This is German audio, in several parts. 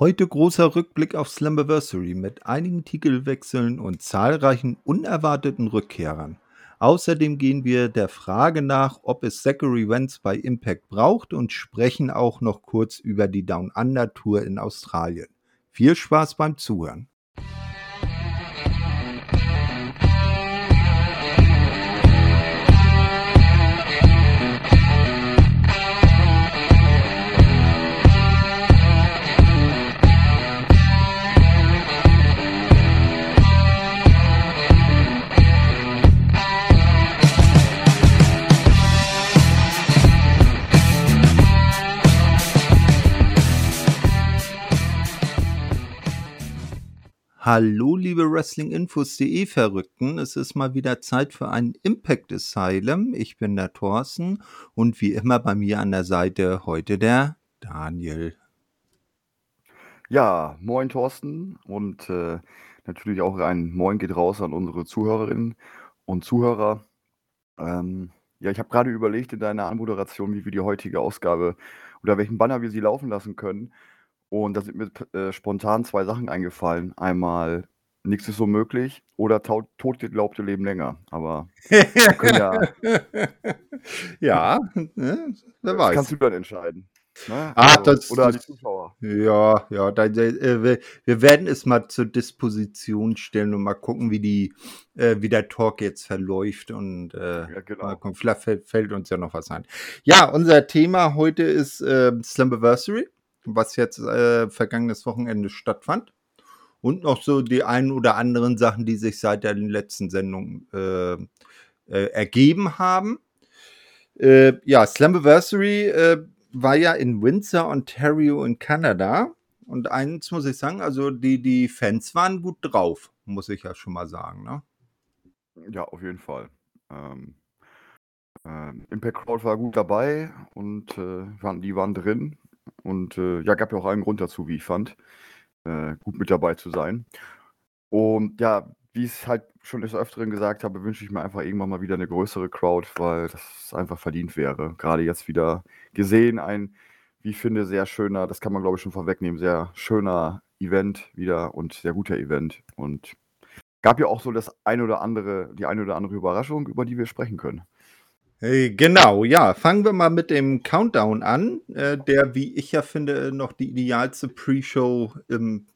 Heute großer Rückblick auf Slammiversary mit einigen Titelwechseln und zahlreichen unerwarteten Rückkehrern. Außerdem gehen wir der Frage nach, ob es Zachary Wentz bei Impact braucht und sprechen auch noch kurz über die Down Under Tour in Australien. Viel Spaß beim Zuhören. Hallo, liebe Wrestlinginfos.de Verrückten. Es ist mal wieder Zeit für ein Impact Asylum. Ich bin der Thorsten und wie immer bei mir an der Seite heute der Daniel. Ja, moin Thorsten und äh, natürlich auch ein Moin geht raus an unsere Zuhörerinnen und Zuhörer. Ähm, ja, ich habe gerade überlegt in deiner Anmoderation, wie wir die heutige Ausgabe oder welchen Banner wir sie laufen lassen können. Und da sind mir äh, spontan zwei Sachen eingefallen. Einmal nichts ist so möglich oder tot, totgeglaubte leben länger. Aber ja, ja, ne, wer das weiß. kannst du dann entscheiden. Ne? Ah, Also, das, oder die Zuschauer. ja, ja, da, äh, wir, werden es mal zur Disposition stellen und mal gucken, wie die, äh, wie der Talk jetzt verläuft und äh, Ja, genau. gucken, vielleicht fällt, fällt uns ja noch was ein. Ja, unser Thema heute ist äh, Slammiversary, was jetzt äh, vergangenes Wochenende stattfand. Und noch so die ein oder anderen Sachen, die sich seit der letzten Sendung äh, äh, ergeben haben. Äh, ja, Slammiversary äh, war ja in Windsor, Ontario in Kanada. Und eins muss ich sagen, also die, die Fans waren gut drauf, muss ich ja schon mal sagen. Ne? Ja, auf jeden Fall. Ähm, ähm, Impact Crowd war gut dabei und äh, waren, die waren drin. Und äh, ja, gab ja auch einen Grund dazu, wie ich fand, äh, gut mit dabei zu sein. Und ja, wie ich es halt schon des Öfteren gesagt habe, wünsche ich mir einfach irgendwann mal wieder eine größere Crowd, weil das einfach verdient wäre. Gerade jetzt wieder gesehen, ein, wie ich finde, sehr schöner, das kann man glaube ich schon vorwegnehmen, sehr schöner Event wieder und sehr guter Event. Und gab ja auch so das ein oder andere, die eine oder andere Überraschung, über die wir sprechen können. Hey, Genau, ja. Fangen wir mal mit dem Countdown an, äh, der, wie ich ja finde, noch die idealste Pre-Show im,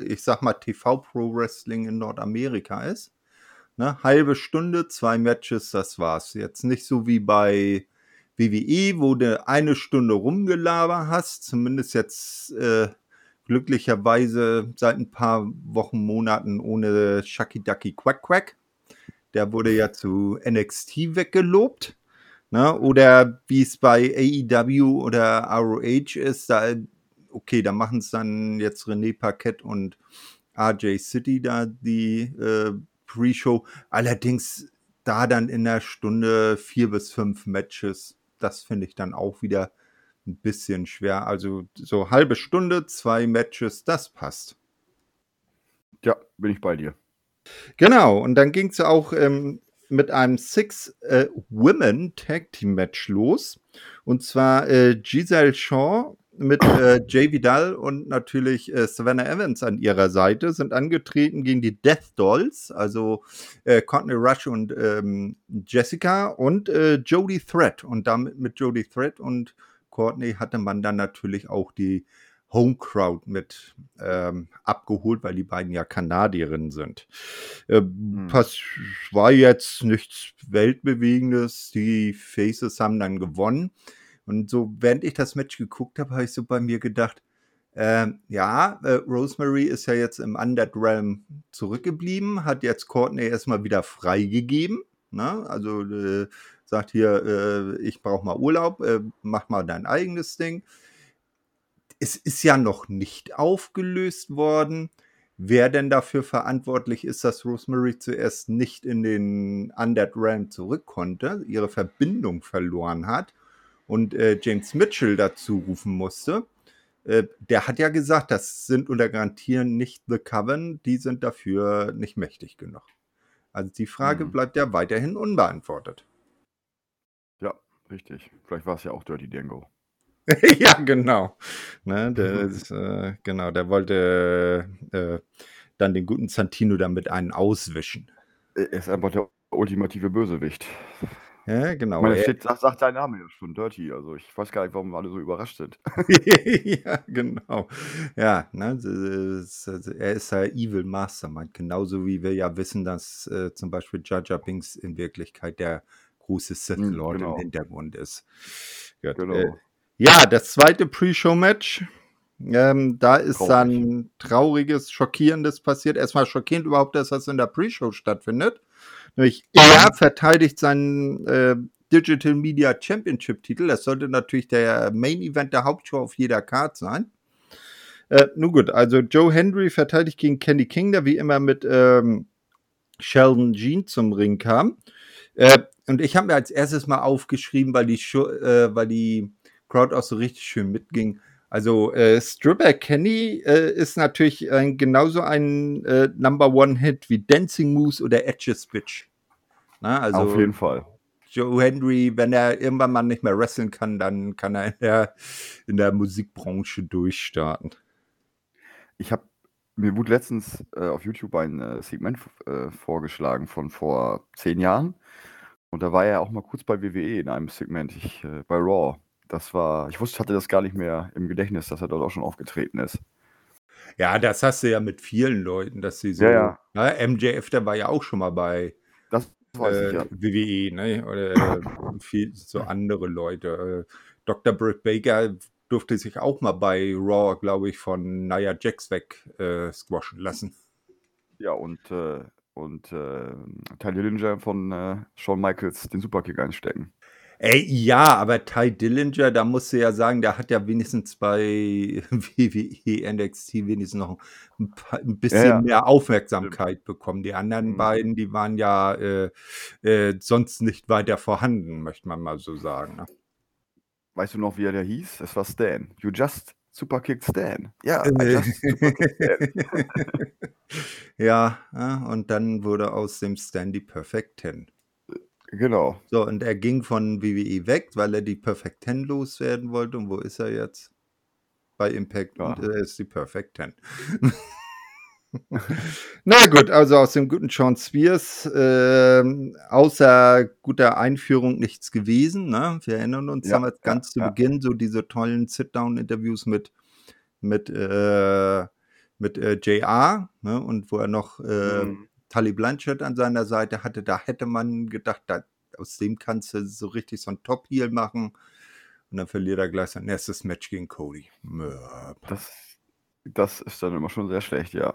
ich sag mal, TV-Pro-Wrestling in Nordamerika ist. Ne? Halbe Stunde, zwei Matches, das war's. Jetzt nicht so wie bei WWE, wo du eine Stunde rumgelaber hast, zumindest jetzt äh, glücklicherweise seit ein paar Wochen, Monaten ohne Shucky Ducky Quack Quack. Der wurde ja zu NXT weggelobt. Ne? Oder wie es bei AEW oder ROH ist, da, okay, da machen es dann jetzt René Paquette und RJ City da die äh, Pre-Show. Allerdings da dann in der Stunde vier bis fünf Matches. Das finde ich dann auch wieder ein bisschen schwer. Also so halbe Stunde, zwei Matches, das passt. Ja, bin ich bei dir. Genau, und dann ging es auch ähm, mit einem Six-Women-Tag-Team-Match los. Und zwar äh, Giselle Shaw mit äh, Jay Vidal und natürlich äh, Savannah Evans an ihrer Seite sind angetreten gegen die Death Dolls, also äh, Courtney Rush und ähm, Jessica und äh, Jodie Threat. Und damit mit Jodie Threat und Courtney hatte man dann natürlich auch die Home Crowd mit ähm, abgeholt, weil die beiden ja Kanadierinnen sind. Äh, Hm. pass war jetzt nichts Weltbewegendes. Die Faces haben dann gewonnen. Und so, während ich das Match geguckt habe, habe ich so bei mir gedacht, ähm, ja, äh, Rosemary ist ja jetzt im Undead Realm zurückgeblieben, hat jetzt Courtney erstmal wieder freigegeben. Ne? Also äh, sagt hier, äh, ich brauche mal Urlaub, äh, mach mal dein eigenes Ding es ist ja noch nicht aufgelöst worden. Wer denn dafür verantwortlich ist, dass Rosemary zuerst nicht in den Undead Realm zurück konnte, ihre Verbindung verloren hat und äh, James Mitchell dazu rufen musste, äh, der hat ja gesagt, das sind unter Garantieren nicht The Coven, die sind dafür nicht mächtig genug. Also die Frage Hm. bleibt ja weiterhin unbeantwortet. Ja, richtig. Vielleicht war es ja auch Dirty Dango. ja, genau. Ne, der ist, äh, genau, der wollte äh, dann den guten Santino damit einen auswischen. Er ist einfach der ultimative Bösewicht. Ja, genau. Meine, steht, sagt, sagt dein Name ja schon, Dirty. Also ich weiß gar nicht, warum alle so überrascht sind. ja, genau. Ja, ne, also er ist der Evil Mastermind, genauso wie wir ja wissen, dass äh, zum Beispiel Jar Binks in Wirklichkeit der große Sith Hm, Lord genau. im Hintergrund ist. Gut, Genau. äh, ja, das zweite Pre-Show-Match. Ähm, da ist Traurig. dann trauriges, schockierendes passiert. Erstmal schockierend überhaupt, dass das in der Pre-Show stattfindet. Nämlich er verteidigt seinen äh, Digital Media Championship Titel. Das sollte natürlich der Main Event der Hauptshow auf jeder Card sein. Äh, nun gut, also Joe Hendry verteidigt gegen Kenny King, der wie immer mit ähm, Sheldon Jean zum Ring kam. Äh, und ich habe mir als erstes mal aufgeschrieben, weil die, Show, äh, weil die Crowd auch so richtig schön mitging. Also äh, Stripper Kenny äh, ist natürlich ein, genauso ein äh, Number One Hit wie Dancing Moose oder Edge's Bitch. Na, also Auf jeden Fall. Joe Henry, wenn er irgendwann mal nicht mehr wresteln kann, dann kann er in der, in der Musikbranche durchstarten. Ich habe mir wurde letztens äh, auf YouTube ein äh, Segment äh, vorgeschlagen von vor zehn Jahren. Und da war er auch mal kurz bei WWE in einem Segment, ich, äh, bei Raw. Das war, ich wusste, hatte das gar nicht mehr im Gedächtnis, dass er dort auch schon aufgetreten ist. Ja, das hast du ja mit vielen Leuten, dass sie so. Ja, ja. Na, MJF, der war ja auch schon mal bei Das weiß äh, ich ja. WWE, ne? Oder äh, viel, so andere Leute. Äh, Dr. Britt Baker durfte sich auch mal bei Raw, glaube ich, von Nia Jax weg äh, squashen lassen. Ja, und, äh, und äh, Ty Dillinger von äh, Shawn Michaels den Superkick einstecken. Ey, ja, aber Ty Dillinger, da musst du ja sagen, der hat ja wenigstens bei WWE NXT wenigstens noch ein, paar, ein bisschen ja. mehr Aufmerksamkeit bekommen. Die anderen Mhm. beiden, die waren ja äh, äh, sonst nicht weiter vorhanden, möchte man mal so sagen. Ne? Weißt du noch, wie er der hieß? Es war Stan. You just Superkicked Stan. Ja, I Äh. just Superkicked Stan. ja, ja, und dann wurde aus dem Stan die Perfect Ten. Genau. So, und er ging von WWE weg, weil er die Perfect Ten loswerden wollte. Und wo ist er jetzt? Bei Impact Ja. und er ist die Perfect Ten. Na gut, also aus dem guten Sean Spears, ähm, außer guter Einführung nichts gewesen. Ne? Wir erinnern uns Ja, damals ja, ganz zu ja. Beginn so diese tollen Sit-Down-Interviews mit, mit, äh, mit äh, JR ne? und wo er noch äh, Mhm. Tully Blanchard an seiner Seite hatte, da hätte man gedacht, da, aus dem kannst du so richtig so ein Top-Heel machen. Und dann verliert er gleich sein erstes Match gegen Cody. Das, das ist dann immer schon sehr schlecht, ja.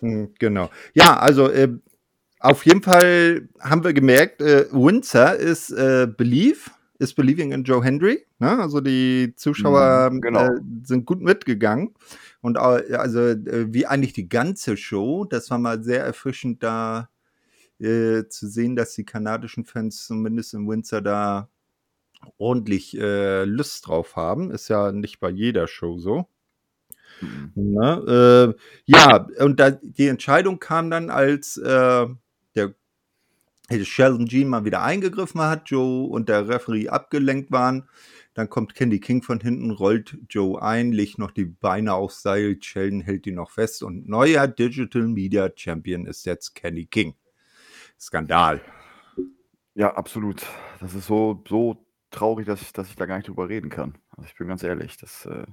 Hm, Genau. Ja, also äh, auf jeden Fall haben wir gemerkt, äh, Windsor ist äh, Believe, ist Believing in Joe Hendry. Ne? Also die Zuschauer Mhm, genau. äh, sind gut mitgegangen. Und äh, also äh, wie eigentlich die ganze Show, das war mal sehr erfrischend da äh, zu sehen, dass die kanadischen Fans zumindest in Windsor da ordentlich äh, Lust drauf haben. Ist ja nicht bei jeder Show so. Mhm. Ne? Äh, ja, und da, die Entscheidung kam dann, als äh, der Sheldon Jean mal wieder eingegriffen hat, Joe und der Referee abgelenkt waren. Dann kommt Candy King von hinten, rollt Joe ein, legt noch die Beine aufs Seil, Sheldon hält die noch fest und neuer Digital Media Champion ist jetzt Kenny King. Skandal. Ja, absolut. Das ist so, so traurig, dass ich, dass ich da gar nicht drüber reden kann. Also ich bin ganz ehrlich, das, äh,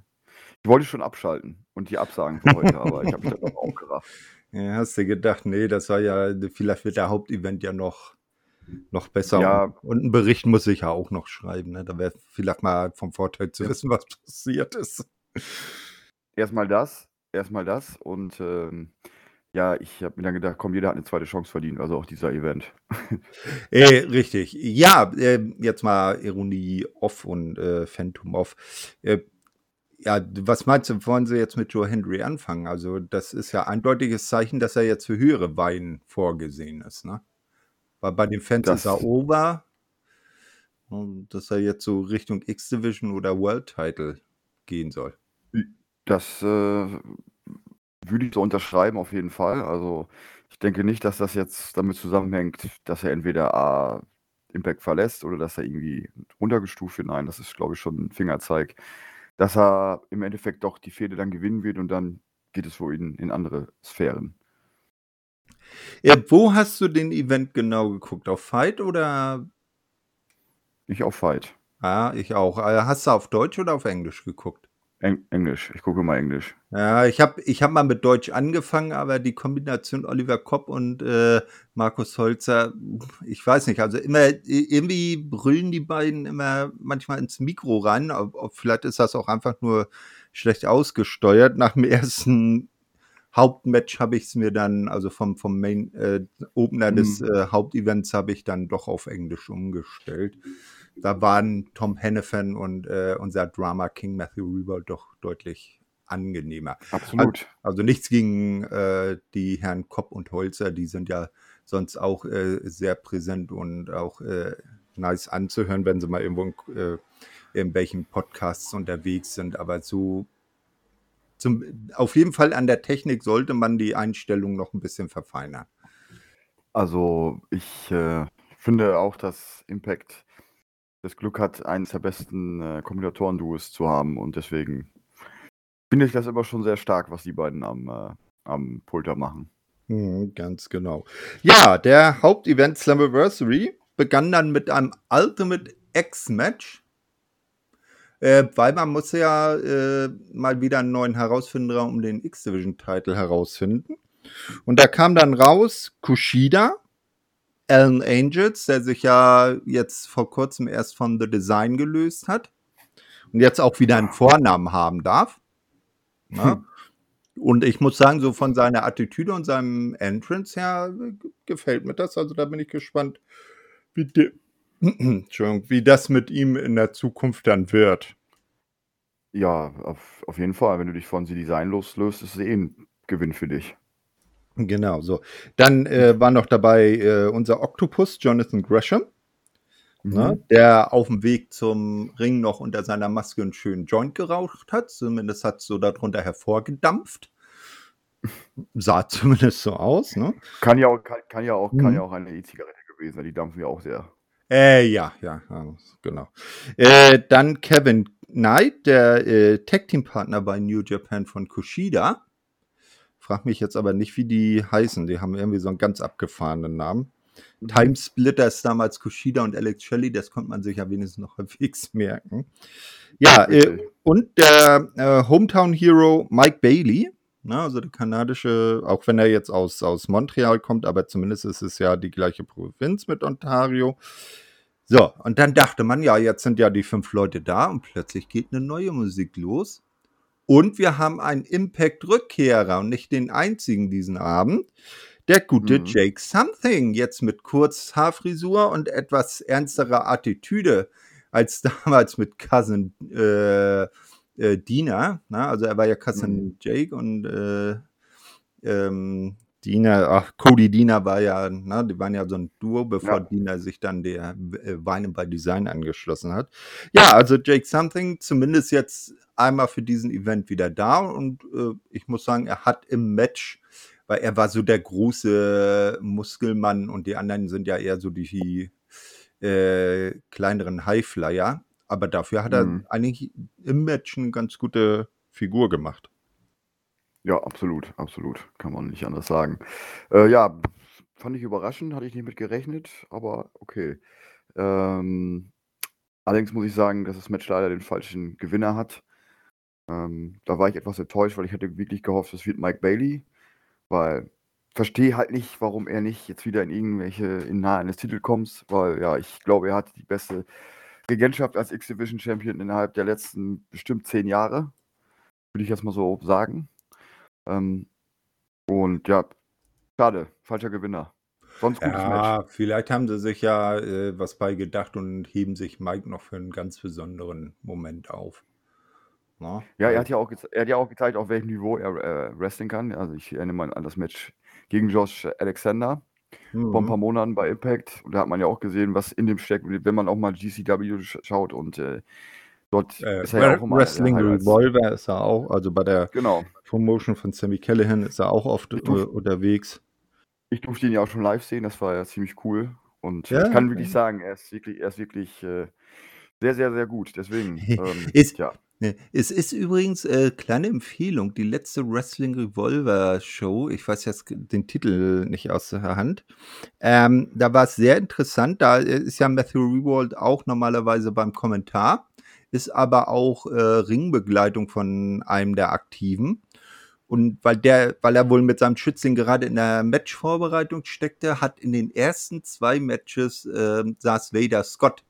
ich wollte schon abschalten und die absagen für heute, aber ich habe mich dann doch aufgerafft. Ja, hast du gedacht, nee, das war ja, vielleicht wird der Hauptevent ja noch, noch besser. Ja. Und, und einen Bericht muss ich ja auch noch schreiben. Ne? Da wäre vielleicht mal vom Vorteil zu wissen, was passiert ist. Erstmal das, erstmal das und ähm, ja, ich habe mir dann gedacht, komm, jeder hat eine zweite Chance verdient, also auch dieser Event. Äh, richtig. Ja, äh, jetzt mal Ironie off und äh, Phantom off. Äh, ja, was meinst du, wollen sie jetzt mit Joe Hendry anfangen? Also, das ist ja eindeutiges Zeichen, dass er jetzt für höhere Weinen vorgesehen ist, ne? Weil bei den Fans Das- ist er over. Und dass er jetzt so Richtung X-Division oder World Title gehen soll. Das äh, würde ich so unterschreiben, auf jeden Fall. Also ich denke nicht, dass das jetzt damit zusammenhängt, dass er entweder A, Impact verlässt oder dass er irgendwie runtergestuft wird. Nein, das ist, glaube ich, schon ein Fingerzeig, dass er im Endeffekt doch die Fehde dann gewinnen wird und dann geht es wohl in, in andere Sphären. Ja, wo hast du den Event genau geguckt? Auf Fight oder? Ich auf Fight. Ja, ich auch. Äh, hast du auf Deutsch oder auf Englisch geguckt? Eng Englisch. Ich gucke mal Englisch. Ja, ich habe ich hab mal mit Deutsch angefangen, aber die Kombination Oliver Kopp und äh, Markus Holzer, ich weiß nicht, also immer irgendwie brüllen die beiden immer manchmal ins Mikro rein. Ob, ob, vielleicht ist das auch einfach nur schlecht ausgesteuert. Nach dem ersten Hauptmatch habe ich es mir dann, also vom, vom Main äh, Opener mhm. des äh, Hauptevents habe ich dann doch auf Englisch umgestellt. Da waren Tom Hennefan und äh, unser Drama King Matthew Reber doch deutlich angenehmer. Absolut. Also, also nichts gegen äh, die Herren Kopp und Holzer, die sind ja sonst auch äh, sehr präsent und auch äh, nice anzuhören, wenn sie mal irgendwo in, äh, in welchen Podcasts unterwegs sind. Aber so zum, auf jeden Fall an der Technik sollte man die Einstellung noch ein bisschen verfeinern. Also ich äh, finde auch, dass Impact das Glück hat, eines der besten äh, Kombinatoren-Duos zu haben und deswegen finde ich das immer schon sehr stark, was die beiden am, äh, am Pulter machen. Mhm, ganz genau. Ja, der Hauptevent Slammiversary begann dann mit einem Ultimate X-Match äh, weil man muss ja äh, mal wieder einen neuen Herausfinder um den X-Division-Title herausfinden. Und da kam dann raus Kushida, Alan Angels, der sich ja jetzt vor kurzem erst von The Design gelöst hat und jetzt auch wieder einen Vornamen haben darf. Hm. Und ich muss sagen, so von seiner Attitüde und seinem Entrance her gefällt mir das. Also da bin ich gespannt, wie, de Entschuldigung, wie das mit ihm in der Zukunft dann wird. Ja, auf, auf jeden Fall. Wenn du dich von sie Design loslöst, ist es eh ein Gewinn für dich. Genau, so. Dann äh, war noch dabei äh, unser Octopus, Jonathan Gresham, mhm. ne, der auf dem Weg zum Ring noch unter seiner Maske einen schönen Joint geraucht hat. Zumindest hat es so darunter hervorgedampft. Sah zumindest so aus. Ne? Kann ja auch, kann, kann ja auch, mhm. kann ja auch eine E-Zigarette gewesen sein. Die dampfen ja auch sehr. Äh, ja, ja, genau. Äh, dann Kevin Knight, der äh, Tag-Team-Partner bei New Japan von Kushida. Frag mich jetzt aber nicht, wie die heißen. Die haben irgendwie so einen ganz abgefahrenen Namen. Mhm. Timesplitters damals Kushida und Alex Shelley, das konnte man sich ja wenigstens noch fix merken. Ja, äh, und der äh, Hometown Hero Mike Bailey, ne, also der kanadische, auch wenn er jetzt aus, aus Montreal kommt, aber zumindest ist es ja die gleiche Provinz mit Ontario. So, und dann dachte man, ja, jetzt sind ja die fünf Leute da und plötzlich geht eine neue Musik los. Und wir haben einen Impact-Rückkehrer und nicht den einzigen diesen Abend. Der gute mhm. Jake Something, jetzt mit Kurzhaarfrisur und etwas ernsterer Attitüde als damals mit Cousin äh, äh, Dina. Na? Also er war ja Cousin mhm. Jake und äh, ähm, Dina, ach, Cody Dina war ja, na, die waren ja so ein Duo, bevor ja. Dina sich dann der äh, Weine bei Design angeschlossen hat. Ja, also Jake Something zumindest jetzt einmal für diesen Event wieder da und äh, ich muss sagen, er hat im Match, weil er war so der große Muskelmann und die anderen sind ja eher so die äh, kleineren Highflyer, aber dafür hat er mhm. eigentlich im Match eine ganz gute Figur gemacht. Ja, absolut, absolut. Kann man nicht anders sagen. Äh, ja, fand ich überraschend, hatte ich nicht mit gerechnet, aber okay. Ähm, allerdings muss ich sagen, dass das Match leider den falschen Gewinner hat. Ähm, da war ich etwas enttäuscht, weil ich hätte wirklich gehofft, es wird Mike Bailey, weil verstehe halt nicht, warum er nicht jetzt wieder in irgendwelche in nahe eines Titels kommt, weil ja, ich glaube, er hat die beste Regentschaft als X-Division Champion innerhalb der letzten bestimmt zehn Jahre. Würde ich jetzt mal so sagen. Ähm, und ja, schade, falscher Gewinner. Sonst gutes ja, Match. vielleicht haben sie sich ja äh, was bei gedacht und heben sich Mike noch für einen ganz besonderen Moment auf. Na? Ja, er hat ja, auch er hat ja auch gezeigt, auf welchem Niveau er äh, wrestling kann. Also ich erinnere mal an das Match gegen Josh Alexander mhm. vor ein paar mhm. Monaten bei Impact. Und da hat man ja auch gesehen, was in dem steckt, wenn man auch mal GCW schaut und äh, Dort äh, ist er ja auch immer Wrestling Revolver ist er auch, also bei der genau. Promotion von Sammy Callahan ist er auch oft durf, unterwegs. Ich durfte ihn ja auch schon live sehen, das war ja ziemlich cool. Und Ja, ich kann wirklich okay. sagen, er ist wirklich, er ist wirklich äh, sehr, sehr, sehr gut. Deswegen, ähm, Ist, ja. Ne, es ist übrigens äh, kleine Empfehlung, die letzte Wrestling Revolver Show, ich weiß jetzt den Titel nicht aus der Hand, ähm, da war es sehr interessant, da ist ja Matthew Rewald auch normalerweise beim Kommentar, ist aber auch äh, Ringbegleitung von einem der Aktiven. Und weil der, weil er wohl mit seinem Schützling gerade in der Matchvorbereitung steckte, hat in den ersten zwei Matches äh, saß Vader Scott.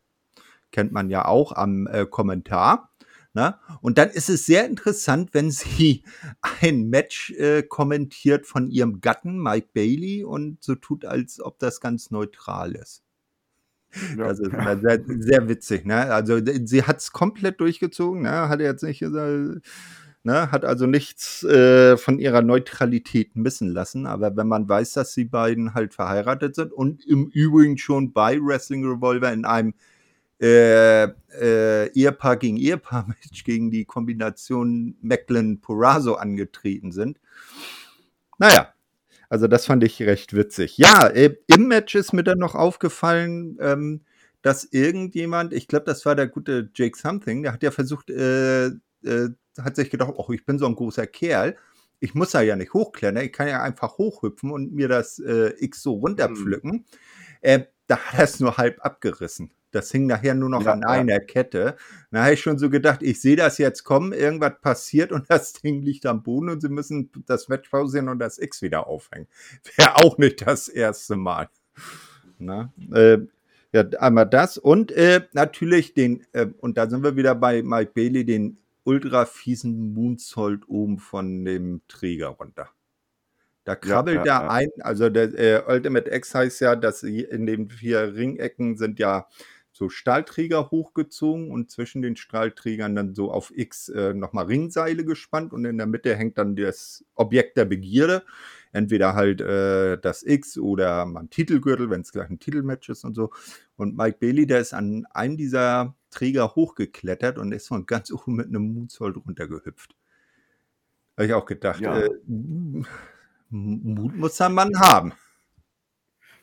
Kennt man ja auch am äh, Kommentar. Ne? Und dann ist es sehr interessant, wenn sie ein Match äh, kommentiert von ihrem Gatten, Mike Bailey, und so tut, als ob das ganz neutral ist. Ja. Das ist sehr, sehr witzig. Ne? Also sie hat es komplett durchgezogen, ne? hat jetzt nicht gesagt, ne? hat also nichts äh, von ihrer Neutralität missen lassen. Aber wenn man weiß, dass die beiden halt verheiratet sind und im Übrigen schon bei Wrestling Revolver in einem äh, äh, Ehepaar gegen Ehepaar-Match gegen die Kombination Macklin-Porazo angetreten sind. Naja, also das fand ich recht witzig. Ja, äh, im Match ist mir dann noch aufgefallen, ähm, dass irgendjemand, ich glaube, das war der gute Jake Something, der hat ja versucht, äh, äh, hat sich gedacht, oh, ich bin so ein großer Kerl, ich muss da ja nicht hochklettern, ich kann ja einfach hochhüpfen und mir das äh, X so runterpflücken. Mhm. Da hat er es nur halb abgerissen. Das hing nachher nur noch Ja, an ja. einer Kette. Da habe ich schon so gedacht, ich sehe das jetzt kommen, irgendwas passiert und das Ding liegt am Boden und sie müssen das Match pausieren und das X wieder aufhängen. Wäre auch nicht das erste Mal. Na, äh, ja, einmal das und äh, natürlich den, äh, und da sind wir wieder bei Mike Bailey, den ultra fiesen Moonsault oben von dem Träger runter. Da krabbelt ja, er ja. ein, also der äh, Ultimate X heißt ja, dass sie in den vier Ringecken sind ja so Stahlträger hochgezogen und zwischen den Stahlträgern dann so auf X äh, nochmal Ringseile gespannt und in der Mitte hängt dann das Objekt der Begierde. Entweder halt äh, das X oder mal ein Titelgürtel, wenn es gleich ein Titelmatch ist und so. Und Mike Bailey, der ist an einem dieser Träger hochgeklettert und ist von ganz oben mit einem Moonsault runtergehüpft. Habe ich auch gedacht, Ja. äh, Mut muss ein Mann haben.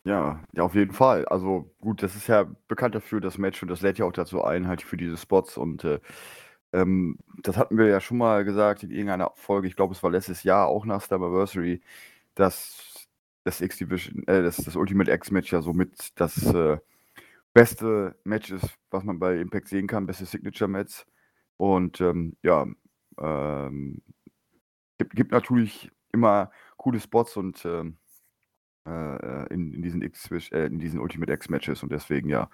Ja, ja, auf jeden Fall. Also gut, das ist ja bekannt dafür, das Match, und das lädt ja auch dazu ein, halt für diese Spots. Und äh, ähm, das hatten wir ja schon mal gesagt in irgendeiner Folge, ich glaube, es war letztes Jahr, auch nach Slammiversary, dass das X-Division, äh, das, das Ultimate X-Match ja somit das äh, beste Match ist, was man bei Impact sehen kann, beste Signature-Match. Und ähm, ja, ähm, gibt, gibt natürlich immer coole Spots und ähm, äh, in, in diesen X äh, in diesen Ultimate X Matches und deswegen ja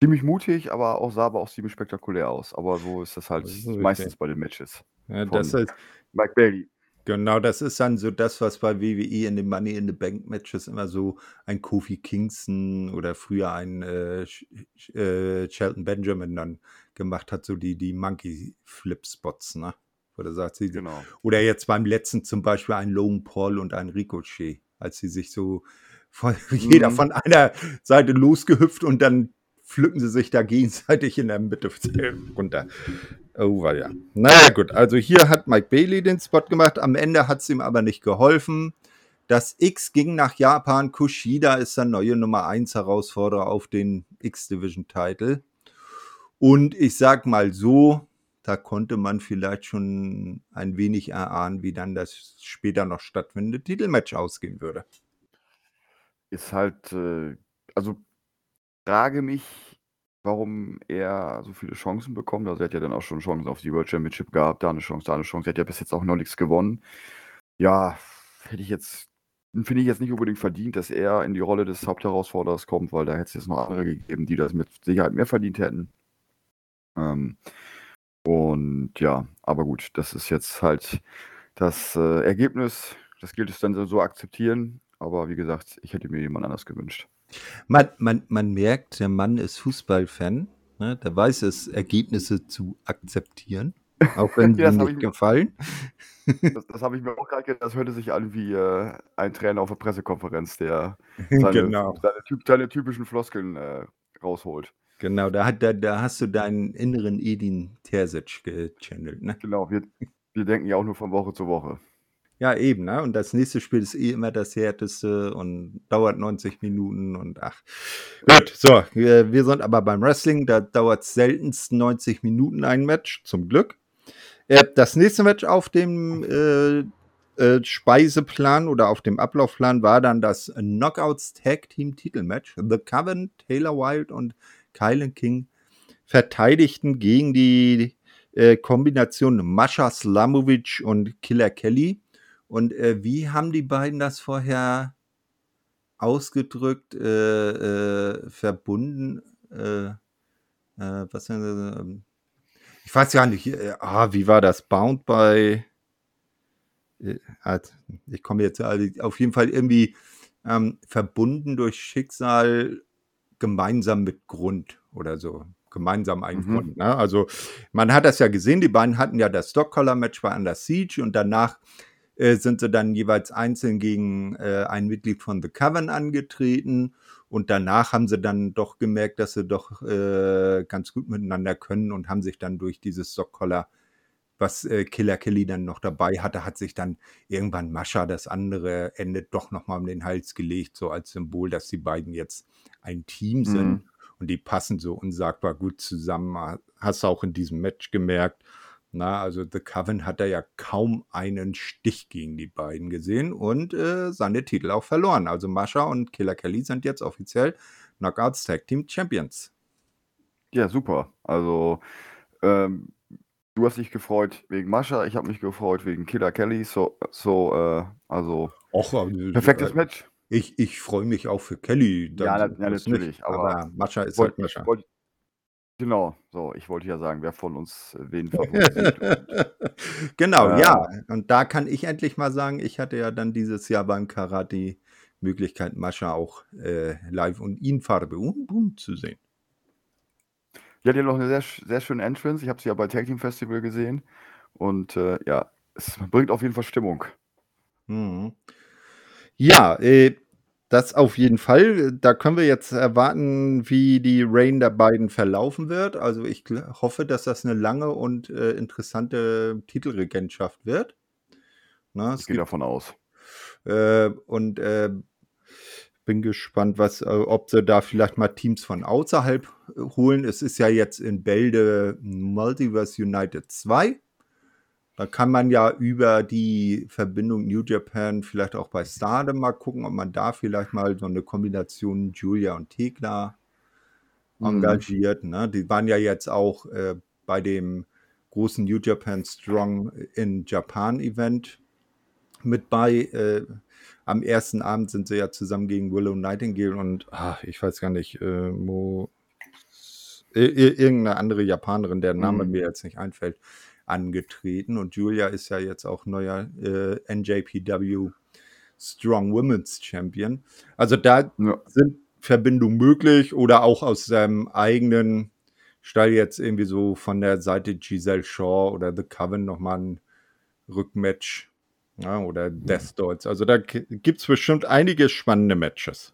ziemlich mutig, aber auch sah aber auch ziemlich spektakulär aus. Aber so ist das halt Das ist meistens bei den Matches. Ja, das ist, Mike Bailey. genau, das ist dann so das, was bei WWE in den Money in the Bank Matches immer so ein Kofi Kingston oder früher ein äh, äh, Shelton Benjamin dann gemacht hat, so die, die Monkey Flip Spots, ne? Wo du sagst, sie, Genau. Oder jetzt beim letzten zum Beispiel ein Logan Paul und ein Ricochet, als sie sich so von, jeder Mhm. von einer Seite losgehüpft und dann pflücken sie sich da gegenseitig in der Mitte runter. Oh, war ja. Naja, gut. Also hier hat Mike Bailey den Spot gemacht. Am Ende hat es ihm aber nicht geholfen. Das X ging nach Japan. Kushida ist der neue Nummer 1 Herausforderer auf den X-Division-Title. Und ich sag mal so, da konnte man vielleicht schon ein wenig erahnen, wie dann das später noch stattfindende Titelmatch ausgehen würde. Ist halt, äh, also frage mich, warum er so viele Chancen bekommt. Also er hat ja dann auch schon Chancen auf die World Championship gehabt, da eine Chance, da eine Chance. Er hat ja bis jetzt auch noch nichts gewonnen. Ja, hätte ich jetzt, finde ich jetzt nicht unbedingt verdient, dass er in die Rolle des Hauptherausforderers kommt, weil da hätte es jetzt noch andere gegeben, die das mit Sicherheit mehr verdient hätten. Ähm, und ja, aber gut, das ist jetzt halt das äh, Ergebnis. Das gilt es dann so- akzeptieren. Aber wie gesagt, ich hätte mir jemand anders gewünscht. Man, man, man merkt, der Mann ist Fußballfan. Ne? Der weiß es, Ergebnisse zu akzeptieren, auch wenn Ja, nicht gefallen. Das, das habe ich mir auch gerade gedacht. Das hörte sich an wie äh, ein Trainer auf der Pressekonferenz, der seine, genau, seine, seine typischen Floskeln äh, rausholt. Genau. Da, hat, da, da hast du deinen inneren Edin Terzic gechannelt. Ne? Genau, wir, wir denken ja auch nur von Woche zu Woche. Ja, eben, ne? Und das nächste Spiel ist eh immer das härteste und dauert 90 Minuten und ach. Gut, so, wir, wir sind aber beim Wrestling, da dauert seltenst 90 Minuten ein Match, zum Glück. Äh, das nächste Match auf dem äh, äh, Speiseplan oder auf dem Ablaufplan war dann das Knockouts Tag Team Titelmatch. The Coven, Taylor Wilde und Kylan King verteidigten gegen die äh, Kombination Mascha Slamovic und Killer Kelly. Und äh, wie haben die beiden das vorher ausgedrückt, äh, äh, verbunden? Äh, äh, was denn, ich weiß gar nicht, ah, wie war das? Bound by. ich komme jetzt auf jeden Fall irgendwie ähm, verbunden durch Schicksal gemeinsam mit Grund oder so gemeinsam einen mhm. Grund. Ne? Also man hat das ja gesehen, die beiden hatten ja das Stockcollar-Match bei Under Siege und danach äh, sind sie dann jeweils einzeln gegen äh, ein Mitglied von The Coven angetreten und danach haben sie dann doch gemerkt, dass sie doch äh, ganz gut miteinander können und haben sich dann durch dieses Stockcollar was äh, Killer Kelly dann noch dabei hatte, hat sich dann irgendwann Mascha das andere Ende doch nochmal um den Hals gelegt, so als Symbol, dass die beiden jetzt ein Team sind. Mhm. Und die passen so unsagbar gut zusammen. Hast du auch in diesem Match gemerkt. Na, also The Coven hat da ja kaum einen Stich gegen die beiden gesehen und äh, seine Titel auch verloren. Also Mascha und Killer Kelly sind jetzt offiziell Knockouts Tag Team Champions. Ja, super. Also ähm, du hast dich gefreut wegen Mascha, ich habe mich gefreut wegen Killer Kelly. So, so äh, also Och, äh, perfektes äh, Match. Ich, ich freue mich auch für Kelly. Ja, na, ja natürlich. Nicht, aber, aber Mascha ist wollt, halt Mascha. Wollt, genau, so, ich wollte ja sagen, wer von uns äh, wen favorisiert. genau, äh, ja. Und da kann ich endlich mal sagen, ich hatte ja dann dieses Jahr beim Karate Möglichkeit, Mascha auch äh, live und ihn Farbe und Boom zu sehen. Ja, die hat noch eine sehr, sehr schöne Entrance. Ich habe sie ja bei Tag Team Festival gesehen. Und äh, ja, es bringt auf jeden Fall Stimmung. Mhm. Ja, äh, das auf jeden Fall. Da können wir jetzt erwarten, wie die Reign der beiden verlaufen wird. Also ich hoffe, dass das eine lange und äh, interessante Titelregentschaft wird. Na, ich gehe davon aus. Äh, und äh, bin gespannt, was, äh, ob sie da vielleicht mal Teams von außerhalb äh, holen. Es ist ja jetzt in Bälde Multiverse United 2. Da kann man ja über die Verbindung New Japan vielleicht auch bei Stardom mal gucken, ob man da vielleicht mal so eine Kombination Julia und Tekla mhm. engagiert. Ne? Die waren ja jetzt auch äh, bei dem großen New Japan Strong in Japan Event mit bei. Äh, am ersten Abend sind sie ja zusammen gegen Willow Nightingale und ach, ich weiß gar nicht, äh, Mo, irgendeine andere Japanerin, der Name mhm. mir jetzt nicht einfällt angetreten. Und Julia ist ja jetzt auch neuer äh, NJPW Strong Women's Champion. Also da ja. sind Verbindungen möglich oder auch aus seinem eigenen Stall jetzt irgendwie so von der Seite Giselle Shaw oder The Coven nochmal ein Rückmatch ja, oder Death Dolls. Also da gibt es bestimmt einige spannende Matches.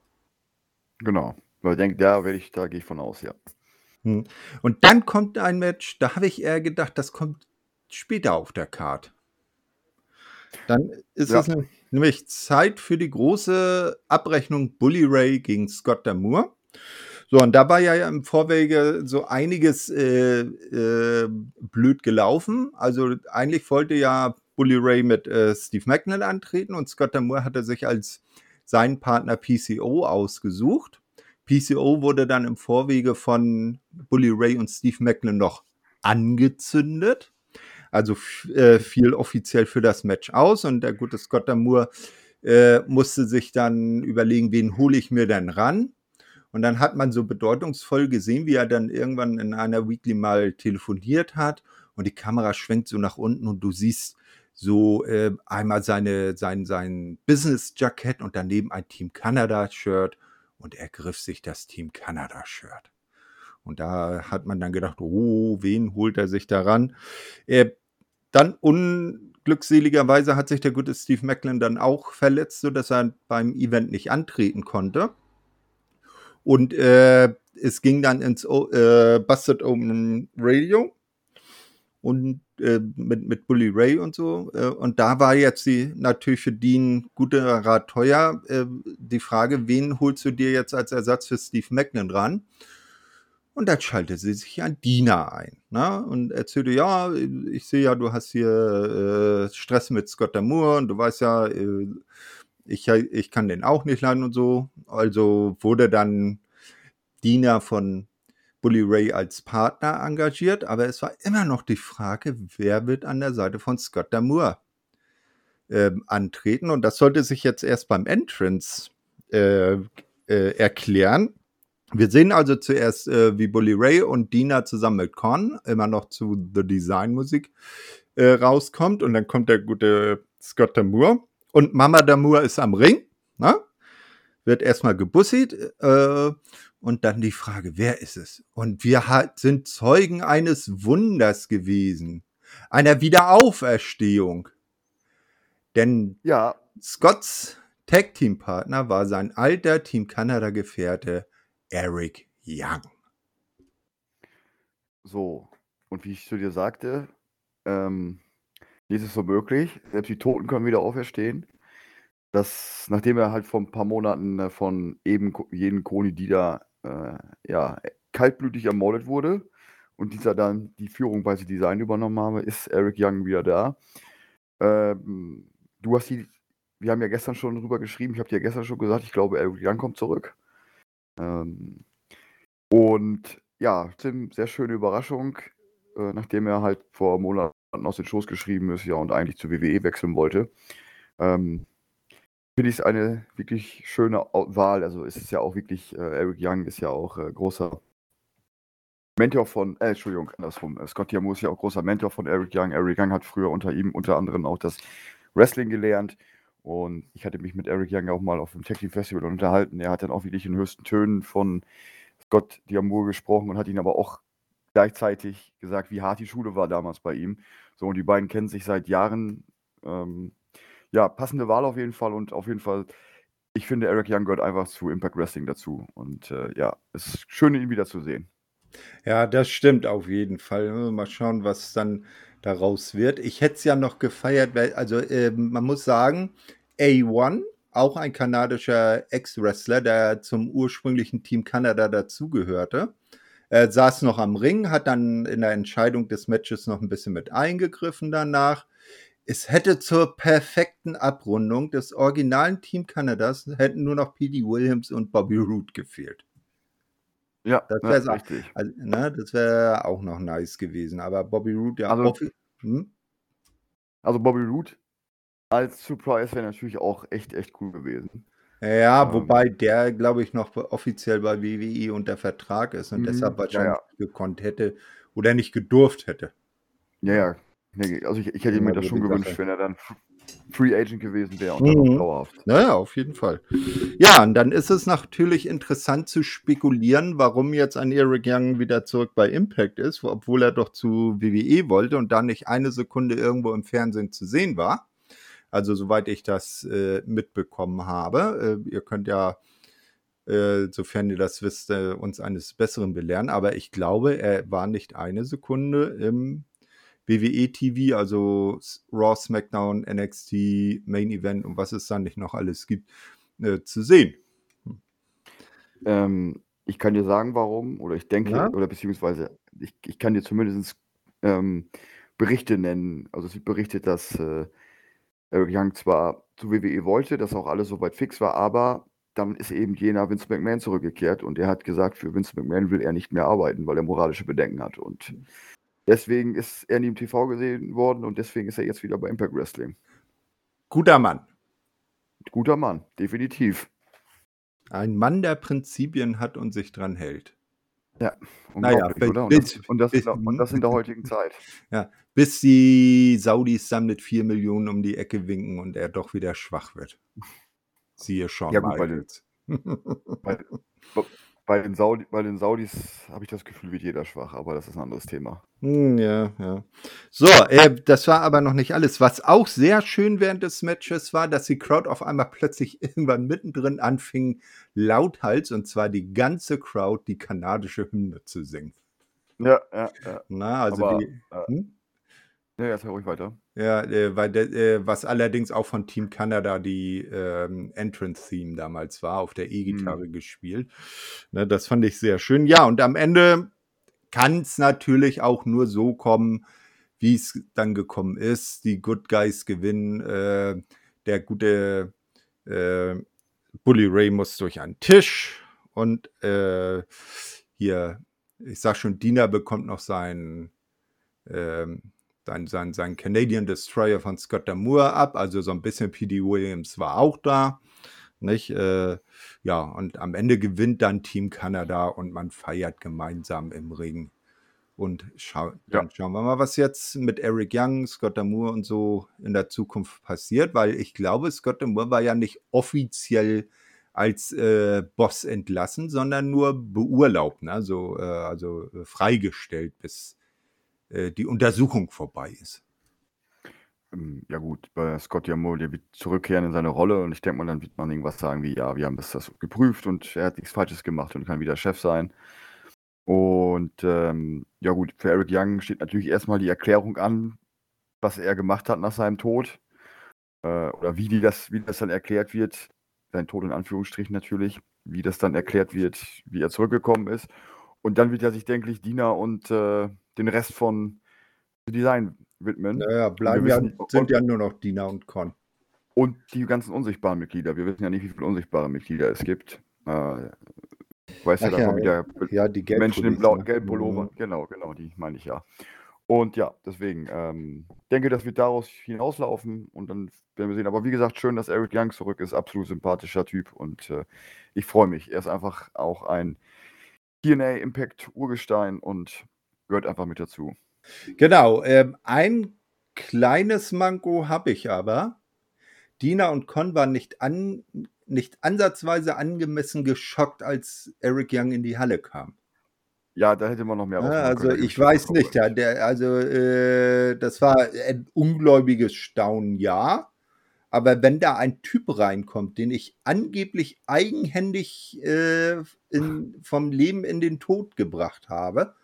Genau. Ich denke, da werde ich, da gehe ich von aus, ja. Hm. Und dann kommt ein Match, da habe ich eher gedacht, das kommt später auf der Card. Dann ist ja. es nämlich Zeit für die große Abrechnung Bully Ray gegen Scott Damour. So, und da war ja im Vorwege so einiges äh, äh, blöd gelaufen. Also eigentlich wollte ja Bully Ray mit äh, Steve Macklin antreten und Scott Damour hatte sich als seinen Partner PCO ausgesucht. PCO wurde dann im Vorwege von Bully Ray und Steve Macklin noch angezündet. Also äh, fiel offiziell für das Match aus und der gute Scott Damour äh, musste sich dann überlegen, wen hole ich mir denn ran? Und dann hat man so bedeutungsvoll gesehen, wie er dann irgendwann in einer Weekly mal telefoniert hat und die Kamera schwenkt so nach unten und du siehst so äh, einmal seine, sein, sein Business-Jackett und daneben ein Team Canada-Shirt und er griff sich das Team Canada-Shirt. Und da hat man dann gedacht, oh, wen holt er sich daran? Er dann unglückseligerweise hat sich der gute Steve Macklin dann auch verletzt, sodass er beim Event nicht antreten konnte. Und äh, es ging dann ins äh, Busted Open Radio. Und äh, mit, mit Bully Ray und so. Äh, und da war jetzt die natürlich für Dean guter Rat teuer. Äh, die Frage, wen holst du dir jetzt als Ersatz für Steve Macklin ran? Und dann schaltet sie sich an Dina ein ne? und erzählte, ja, ich sehe ja, du hast hier äh, Stress mit Scott Damour und du weißt ja, äh, ich, ich kann den auch nicht leiden und so. Also wurde dann Dina von Bully Ray als Partner engagiert, aber es war immer noch die Frage, wer wird an der Seite von Scott Damour äh, antreten. Und das sollte sich jetzt erst beim Entrance äh, äh, erklären. Wir sehen also zuerst, äh, wie Bully Ray und Dina zusammen mit Con immer noch zu The Design Musik äh, rauskommt. Und dann kommt der gute Scott Damour. Und Mama Damour ist am Ring. Na? Ne? Wird erstmal gebussit. Und dann die Frage, wer ist es? Und wir sind Zeugen eines Wunders gewesen, einer Wiederauferstehung. Denn ja. Scotts Tag Team Partner war sein alter Team Canada Gefährte Eric Young. So, und wie ich zu dir sagte, ähm, ist es so möglich, selbst die Toten können wieder auferstehen dass nachdem er halt vor ein paar Monaten äh, von eben jeden Koni Dida äh, ja, kaltblütig ermordet wurde und dieser dann die Führung bei The Design übernommen habe, ist Eric Young wieder da. Ähm, du hast die, wir haben ja gestern schon drüber geschrieben, ich habe dir gestern schon gesagt, ich glaube, Eric Young kommt zurück. Ähm, und ja, Tim, sehr schöne Überraschung, äh, nachdem er halt vor Monaten aus den Schoß geschrieben ist, ja, und eigentlich zur WWE wechseln wollte. Ähm, finde ich es eine wirklich schöne Wahl. Also es ist ja auch wirklich, äh, Eric Young ist ja auch äh, großer Mentor von, äh, Entschuldigung, andersrum. Äh, Scott Diamond ist ja auch großer Mentor von Eric Young. Eric Young hat früher unter ihm unter anderem auch das Wrestling gelernt. Und ich hatte mich mit Eric Young auch mal auf dem Tech Team Festival unterhalten. Er hat dann auch wirklich in höchsten Tönen von Scott Diamond gesprochen und hat ihn aber auch gleichzeitig gesagt, wie hart die Schule war damals bei ihm. So, und die beiden kennen sich seit Jahren. Ähm, ja, passende Wahl auf jeden Fall und auf jeden Fall, ich finde, Eric Young gehört einfach zu Impact Wrestling dazu. Und äh, ja, es ist schön, ihn wiederzusehen. Ja, das stimmt auf jeden Fall. Mal schauen, was dann daraus wird. Ich hätte es ja noch gefeiert, weil, also äh, man muss sagen, A1, auch ein kanadischer Ex-Wrestler, der zum ursprünglichen Team Kanada dazugehörte, äh, saß noch am Ring, hat dann in der Entscheidung des Matches noch ein bisschen mit eingegriffen danach es hätte zur perfekten Abrundung des originalen Team Kanadas hätten nur noch P.D. Williams und Bobby Roode gefehlt. Ja, das wäre ja, richtig. Also, ne, das wäre auch noch nice gewesen. Aber Bobby Roode, ja. Also, hm? also Bobby Roode als Surprise wäre natürlich auch echt, echt cool gewesen. Ja, ähm, wobei der, glaube ich, noch offiziell bei WWE unter Vertrag ist und deshalb wahrscheinlich ja, ja. gekonnt hätte oder nicht gedurft hätte. Ja, ja, also ich, ich hätte mir das schon gewünscht, Sache. wenn er dann Free Agent gewesen wäre und mhm. dann dauerhaft. Naja, auf jeden Fall. Ja, und dann ist es natürlich interessant zu spekulieren, warum jetzt ein Eric Young wieder zurück bei Impact ist, obwohl er doch zu WWE wollte und da nicht eine Sekunde irgendwo im Fernsehen zu sehen war. Also soweit ich das äh, mitbekommen habe. Äh, ihr könnt ja, äh, sofern ihr das wisst, äh, uns eines Besseren belehren. Aber ich glaube, er war nicht eine Sekunde im WWE TV, also Raw, SmackDown, NXT, Main Event und was es dann nicht noch alles gibt, äh, zu sehen. Hm. Ähm, ich kann dir sagen, warum, oder ich denke, ja? oder beziehungsweise ich, ich kann dir zumindest ähm, Berichte nennen. Also es wird berichtet, dass äh, Eric Young zwar zu WWE wollte, dass auch alles soweit fix war, aber dann ist eben jener Vince McMahon zurückgekehrt und er hat gesagt, für Vince McMahon will er nicht mehr arbeiten, weil er moralische Bedenken hat. Und. Deswegen ist er nie im TV gesehen worden und deswegen ist er jetzt wieder bei Impact Wrestling. Guter Mann. Guter Mann, definitiv. Ein Mann, der Prinzipien hat und sich dran hält. Ja, naja, oder? Und, bis, das, und, das, bis, und das in der heutigen Zeit. Ja, bis die Saudis dann mit 4 Millionen um die Ecke winken und er doch wieder schwach wird. Siehe schon. Ja, gut, bei bei, bei den, Saudi, bei den Saudis habe ich das Gefühl, wird jeder schwach, aber das ist ein anderes Thema. Hm, ja, ja. So, äh, das war aber noch nicht alles. Was auch sehr schön während des Matches war, dass die Crowd auf einmal plötzlich irgendwann mittendrin anfing, lauthals, und zwar die ganze Crowd, die kanadische Hymne zu singen. Ja, ja, ja. Na, also aber, die, äh, hm? Ja, ja, ruhig weiter. Ja, äh, weil der, äh, was allerdings auch von Team Canada die ähm, Entrance-Theme damals war, auf der E-Gitarre Mhm. gespielt. Ne, das fand ich sehr schön. Ja, und am Ende kann es natürlich auch nur so kommen, wie es dann gekommen ist. Die Good Guys gewinnen. Äh, der gute äh, Bully Ray muss durch einen Tisch und hier, ich sag schon, Dina bekommt noch seinen, ähm, sein, sein, sein Canadian Destroyer von Scott Damour ab. Also so ein bisschen P.D. Williams war auch da. Nicht? Äh, ja, und am Ende gewinnt dann Team Kanada und man feiert gemeinsam im Ring. Und schau, dann Ja. schauen wir mal, was jetzt mit Eric Young, Scott Damour und so in der Zukunft passiert, weil ich glaube, Scott Damour war ja nicht offiziell als äh, Boss entlassen, sondern nur beurlaubt, ne? so, äh, also äh, freigestellt, bis die Untersuchung vorbei ist. Ähm, ja gut, bei Scott Yamol, der wird zurückkehren in seine Rolle und ich denke mal, dann wird man irgendwas sagen wie, ja, wir haben das, das geprüft und er hat nichts Falsches gemacht und kann wieder Chef sein. Und ähm, ja gut, für Eric Young steht natürlich erstmal die Erklärung an, was er gemacht hat nach seinem Tod. Äh, oder wie, die das, wie das dann erklärt wird. Sein Tod in Anführungsstrichen natürlich. Wie das dann erklärt wird, wie er zurückgekommen ist. Und dann wird er sich, denke ich, Dina und äh, den Rest von Design widmen. Naja, bleiben wir ja, sind ja nur noch Dina und Con. Und die ganzen unsichtbaren Mitglieder. Wir wissen ja nicht, wie viele unsichtbare Mitglieder es gibt. Äh, weißt Ach ja, ja, davon wieder Ja, die Menschen in Geldpolice, blau, ne? gelben Pullover. Mhm. Genau, genau, die meine ich ja. Und ja, deswegen ähm, denke, das wird daraus hinauslaufen und dann werden wir sehen. Aber wie gesagt, schön, dass Eric Young zurück ist. Absolut sympathischer Typ und äh, ich freue mich. Er ist einfach auch ein TNA Impact Urgestein und gehört einfach mit dazu. Genau, ähm, ein kleines Manko habe ich aber. Dina und Con waren nicht, an, nicht ansatzweise angemessen geschockt, als Eric Young in die Halle kam. Ja, da hätte man noch mehr Ja, also können, ich weiß nicht, ja, der, also äh, das war ein ungläubiges Staunen, ja. Aber wenn da ein Typ reinkommt, den ich angeblich eigenhändig äh, in, vom Leben in den Tod gebracht habe,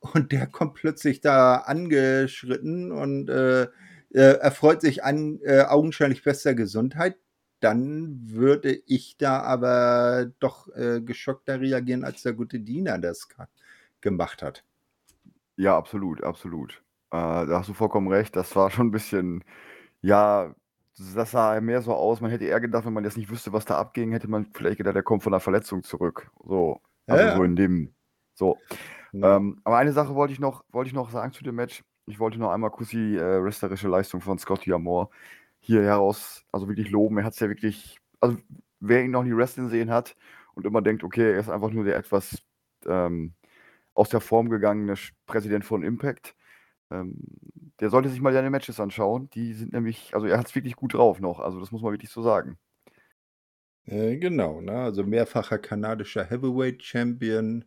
und der kommt plötzlich da angeschritten und äh, äh, erfreut sich an äh, augenscheinlich bester Gesundheit, dann würde ich da aber doch äh, geschockter reagieren, als der gute Diener das gemacht hat. Ja, absolut, absolut. Äh, da hast du vollkommen recht. Das war schon ein bisschen, ja, das sah mehr so aus. Man hätte eher gedacht, wenn man jetzt nicht wüsste, was da abging, hätte man vielleicht gedacht, der kommt von einer Verletzung zurück. So, also Ja, so ja. in dem, so. Ähm, aber eine Sache wollte ich noch, wollte ich noch sagen zu dem Match. Ich wollte noch einmal kurz die äh, wrestlerische Leistung von Scotty Amore hier heraus, also wirklich loben. Er hat es ja wirklich, also wer ihn noch nie wrestling sehen hat und immer denkt, okay, er ist einfach nur der etwas ähm, aus der Form gegangene Präsident von Impact, ähm, der sollte sich mal seine Matches anschauen. Die sind nämlich, also er hat es wirklich gut drauf noch. Also das muss man wirklich so sagen. Äh, genau, ne? also mehrfacher kanadischer Heavyweight Champion.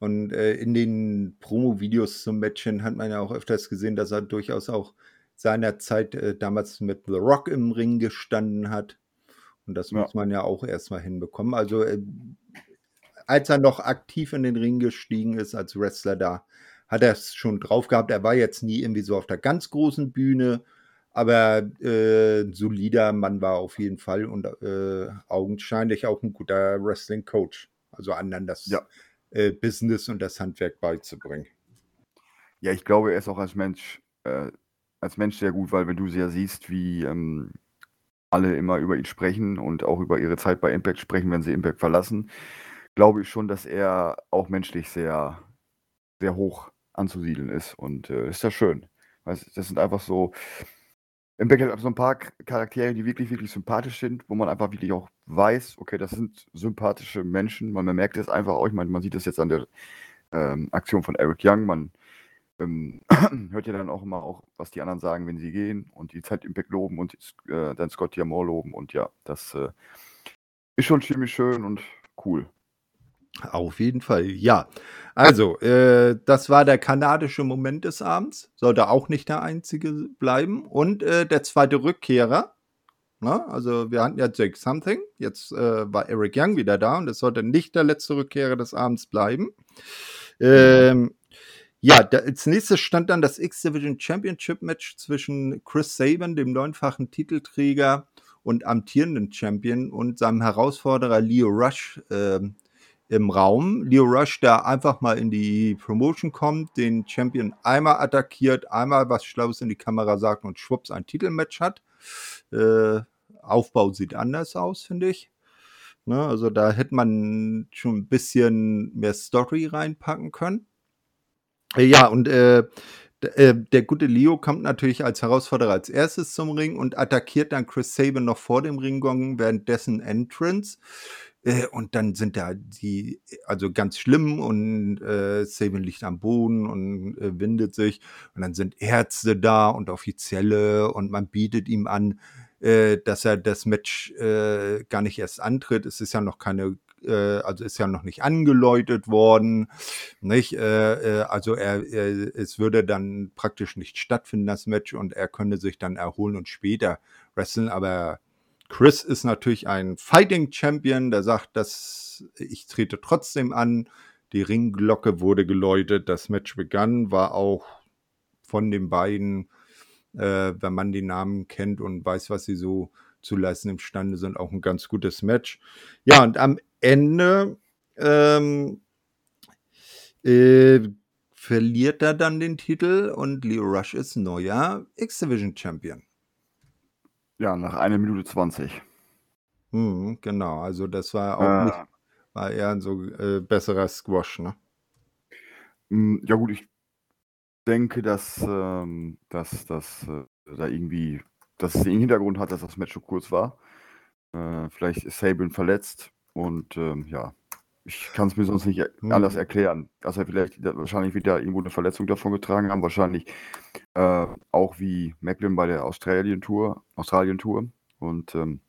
Und äh, in den Promo-Videos zum Matchen hat man ja auch öfters gesehen, dass er durchaus auch seinerzeit äh, damals mit The Rock im Ring gestanden hat. Und das Ja. muss man ja auch erstmal hinbekommen. Also, äh, als er noch aktiv in den Ring gestiegen ist als Wrestler, da hat er es schon drauf gehabt. Er war jetzt nie irgendwie so auf der ganz großen Bühne, aber äh, ein solider Mann war auf jeden Fall und äh, augenscheinlich auch ein guter Wrestling-Coach. Also anderen das Ja. Äh, Business und das Handwerk beizubringen. Ja, ich glaube, er ist auch als Mensch, äh, als Mensch sehr gut, weil wenn du sehr siehst, wie ähm, alle immer über ihn sprechen und auch über ihre Zeit bei Impact sprechen, wenn sie Impact verlassen, glaube ich schon, dass er auch menschlich sehr, sehr hoch anzusiedeln ist. Und äh, ist das schön. Das sind einfach so. Impact hat so ein paar Charaktere, die wirklich, wirklich sympathisch sind, wo man einfach wirklich auch weiß, okay, das sind sympathische Menschen. Man merkt es einfach auch, ich meine, man sieht es jetzt an der ähm, Aktion von Eric Young, man ähm, hört ja dann auch immer auch, was die anderen sagen, wenn sie gehen und die Zeit Impact loben und äh, dann Scott Diamore loben und ja, das äh, ist schon ziemlich schön und cool. Auf jeden Fall, ja. Also, äh, das war der kanadische Moment des Abends. Sollte auch nicht der einzige bleiben. Und äh, der zweite Rückkehrer. Ne? Also, wir hatten ja Jake Something. Jetzt äh, war Eric Young wieder da und es sollte nicht der letzte Rückkehrer des Abends bleiben. Ähm, Ja, da, als nächstes stand dann das X-Division Championship Match zwischen Chris Sabin, dem neunfachen Titelträger und amtierenden Champion, und seinem Herausforderer Leo Rush äh, im Raum. Leo Rush, der einfach mal in die Promotion kommt, den Champion einmal attackiert, einmal was Schlaues in die Kamera sagt und schwupps ein Titelmatch hat. Äh, Aufbau sieht anders aus, finde ich. Ne, also da hätte man schon ein bisschen mehr Story reinpacken können. Äh, ja, und äh, äh, der gute Leo kommt natürlich als Herausforderer als erstes zum Ring und attackiert dann Chris Sabin noch vor dem Ringgong während dessen Entrance. Äh, und dann sind da die, also ganz schlimm und äh, Sabin liegt am Boden und äh, windet sich. Und dann sind Ärzte da und Offizielle und man bietet ihm an, äh, dass er das Match äh, gar nicht erst antritt. Es ist ja noch keine äh, also ist ja noch nicht angeläutet worden, nicht? Äh, äh, also er, er, es würde dann praktisch nicht stattfinden, das Match, und er könnte sich dann erholen und später wresteln, aber Chris ist natürlich ein Fighting Champion, der sagt, dass ich trete trotzdem an. Die Ringglocke wurde geläutet, das Match begann, war auch von den beiden, äh, wenn man die Namen kennt und weiß, was sie so zu leisten imstande sind, auch ein ganz gutes Match. Ja, und am Ende ähm, äh, verliert er dann den Titel und Leo Rush ist neuer X-Division Champion. Ja, nach einer Minute 20. Hm, genau, also das war auch äh, nicht, war eher ein so äh, besserer Squash, ne? Hm, ja gut, ich denke, dass, ähm, dass, dass äh, da irgendwie, dass es den Hintergrund hat, dass das Match so kurz war. Äh, vielleicht ist Sabin verletzt und ähm, ja, ich kann es mir sonst nicht hm. anders erklären, dass er vielleicht wahrscheinlich wieder irgendwo eine Verletzung davon getragen haben. Wahrscheinlich äh, auch wie Macklin bei der Australien-Tour. Australien -Tour. Und ähm,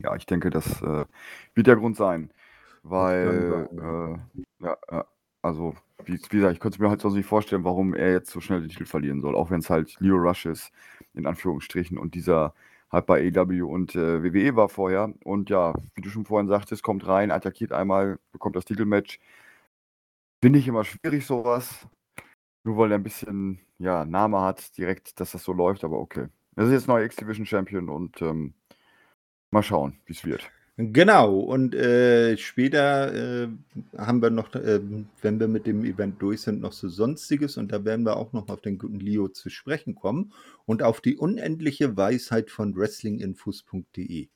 ja, ich denke, das äh, wird der Grund sein. Weil, äh, ja, also, wie, wie, gesagt, ich könnte es mir halt sonst nicht vorstellen, warum er jetzt so schnell den Titel verlieren soll. Auch wenn es halt Leo Rush ist, in Anführungsstrichen. Und dieser halt bei AEW und äh, WWE war vorher. Und ja, wie du schon vorhin sagtest, kommt rein, attackiert einmal, bekommt das Titelmatch. Finde ich immer schwierig, sowas. Nur weil er ein bisschen ja, Name hat, direkt, dass das so läuft, aber okay. Er ist jetzt neuer X-Division Champion und ähm, mal schauen, wie es wird. Genau, und äh, später äh, haben wir noch, äh, wenn wir mit dem Event durch sind, noch so Sonstiges und da werden wir auch noch auf den guten Leo zu sprechen kommen und auf die unendliche Weisheit von wrestlinginfos.de.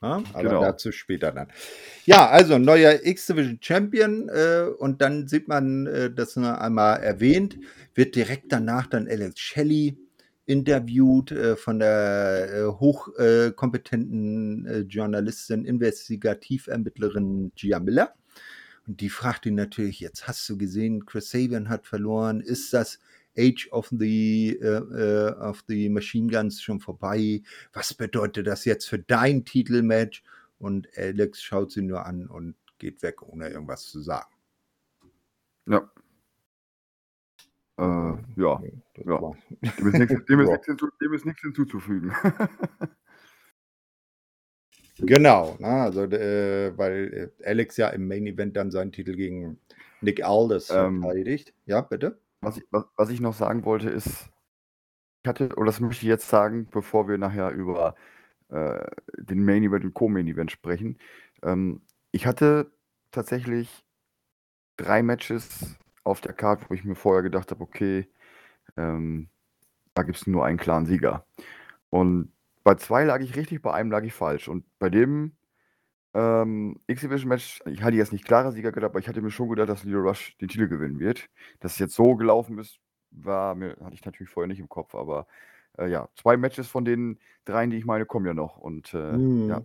Ja, aber genau. dazu später dann. Ja, also neuer X-Division Champion äh, und dann sieht man, äh, das einmal erwähnt, wird direkt danach dann Alex Shelley interviewt äh, von der äh, hochkompetenten äh, Journalistin, Investigativermittlerin Gia Miller. Und die fragt ihn natürlich, jetzt hast du gesehen, Chris Sabian hat verloren, ist das Age of the, uh, of the Machine Guns schon vorbei? Was bedeutet das jetzt für dein Titelmatch? Und Alex schaut sie nur an und geht weg, ohne irgendwas zu sagen. Ja, äh, ja, ja. Dem ist nichts, dem ist nichts, hinzu, dem ist nichts hinzuzufügen. genau, na, also äh, weil äh, Alex ja im Main Event dann seinen Titel gegen Nick Aldis ähm, verteidigt. Ja, bitte. Was ich, was, was ich noch sagen wollte ist, ich hatte, oder das möchte ich jetzt sagen, bevor wir nachher über äh, den Main Event und Co-Main Event sprechen. Ähm, ich hatte tatsächlich drei Matches auf der Karte, wo ich mir vorher gedacht habe, okay, ähm, da gibt es nur einen klaren Sieger. Und bei zwei lag ich richtig, bei einem lag ich falsch. Und bei dem ähm, Exhibition-Match, ich hatte jetzt nicht klarer Sieger gedacht, aber ich hatte mir schon gedacht, dass Leo Rush den Titel gewinnen wird. Dass es jetzt so gelaufen ist, war mir, hatte ich natürlich vorher nicht im Kopf, aber äh, ja, zwei Matches von den dreien, die ich meine, kommen ja noch. Und äh, mhm. ja,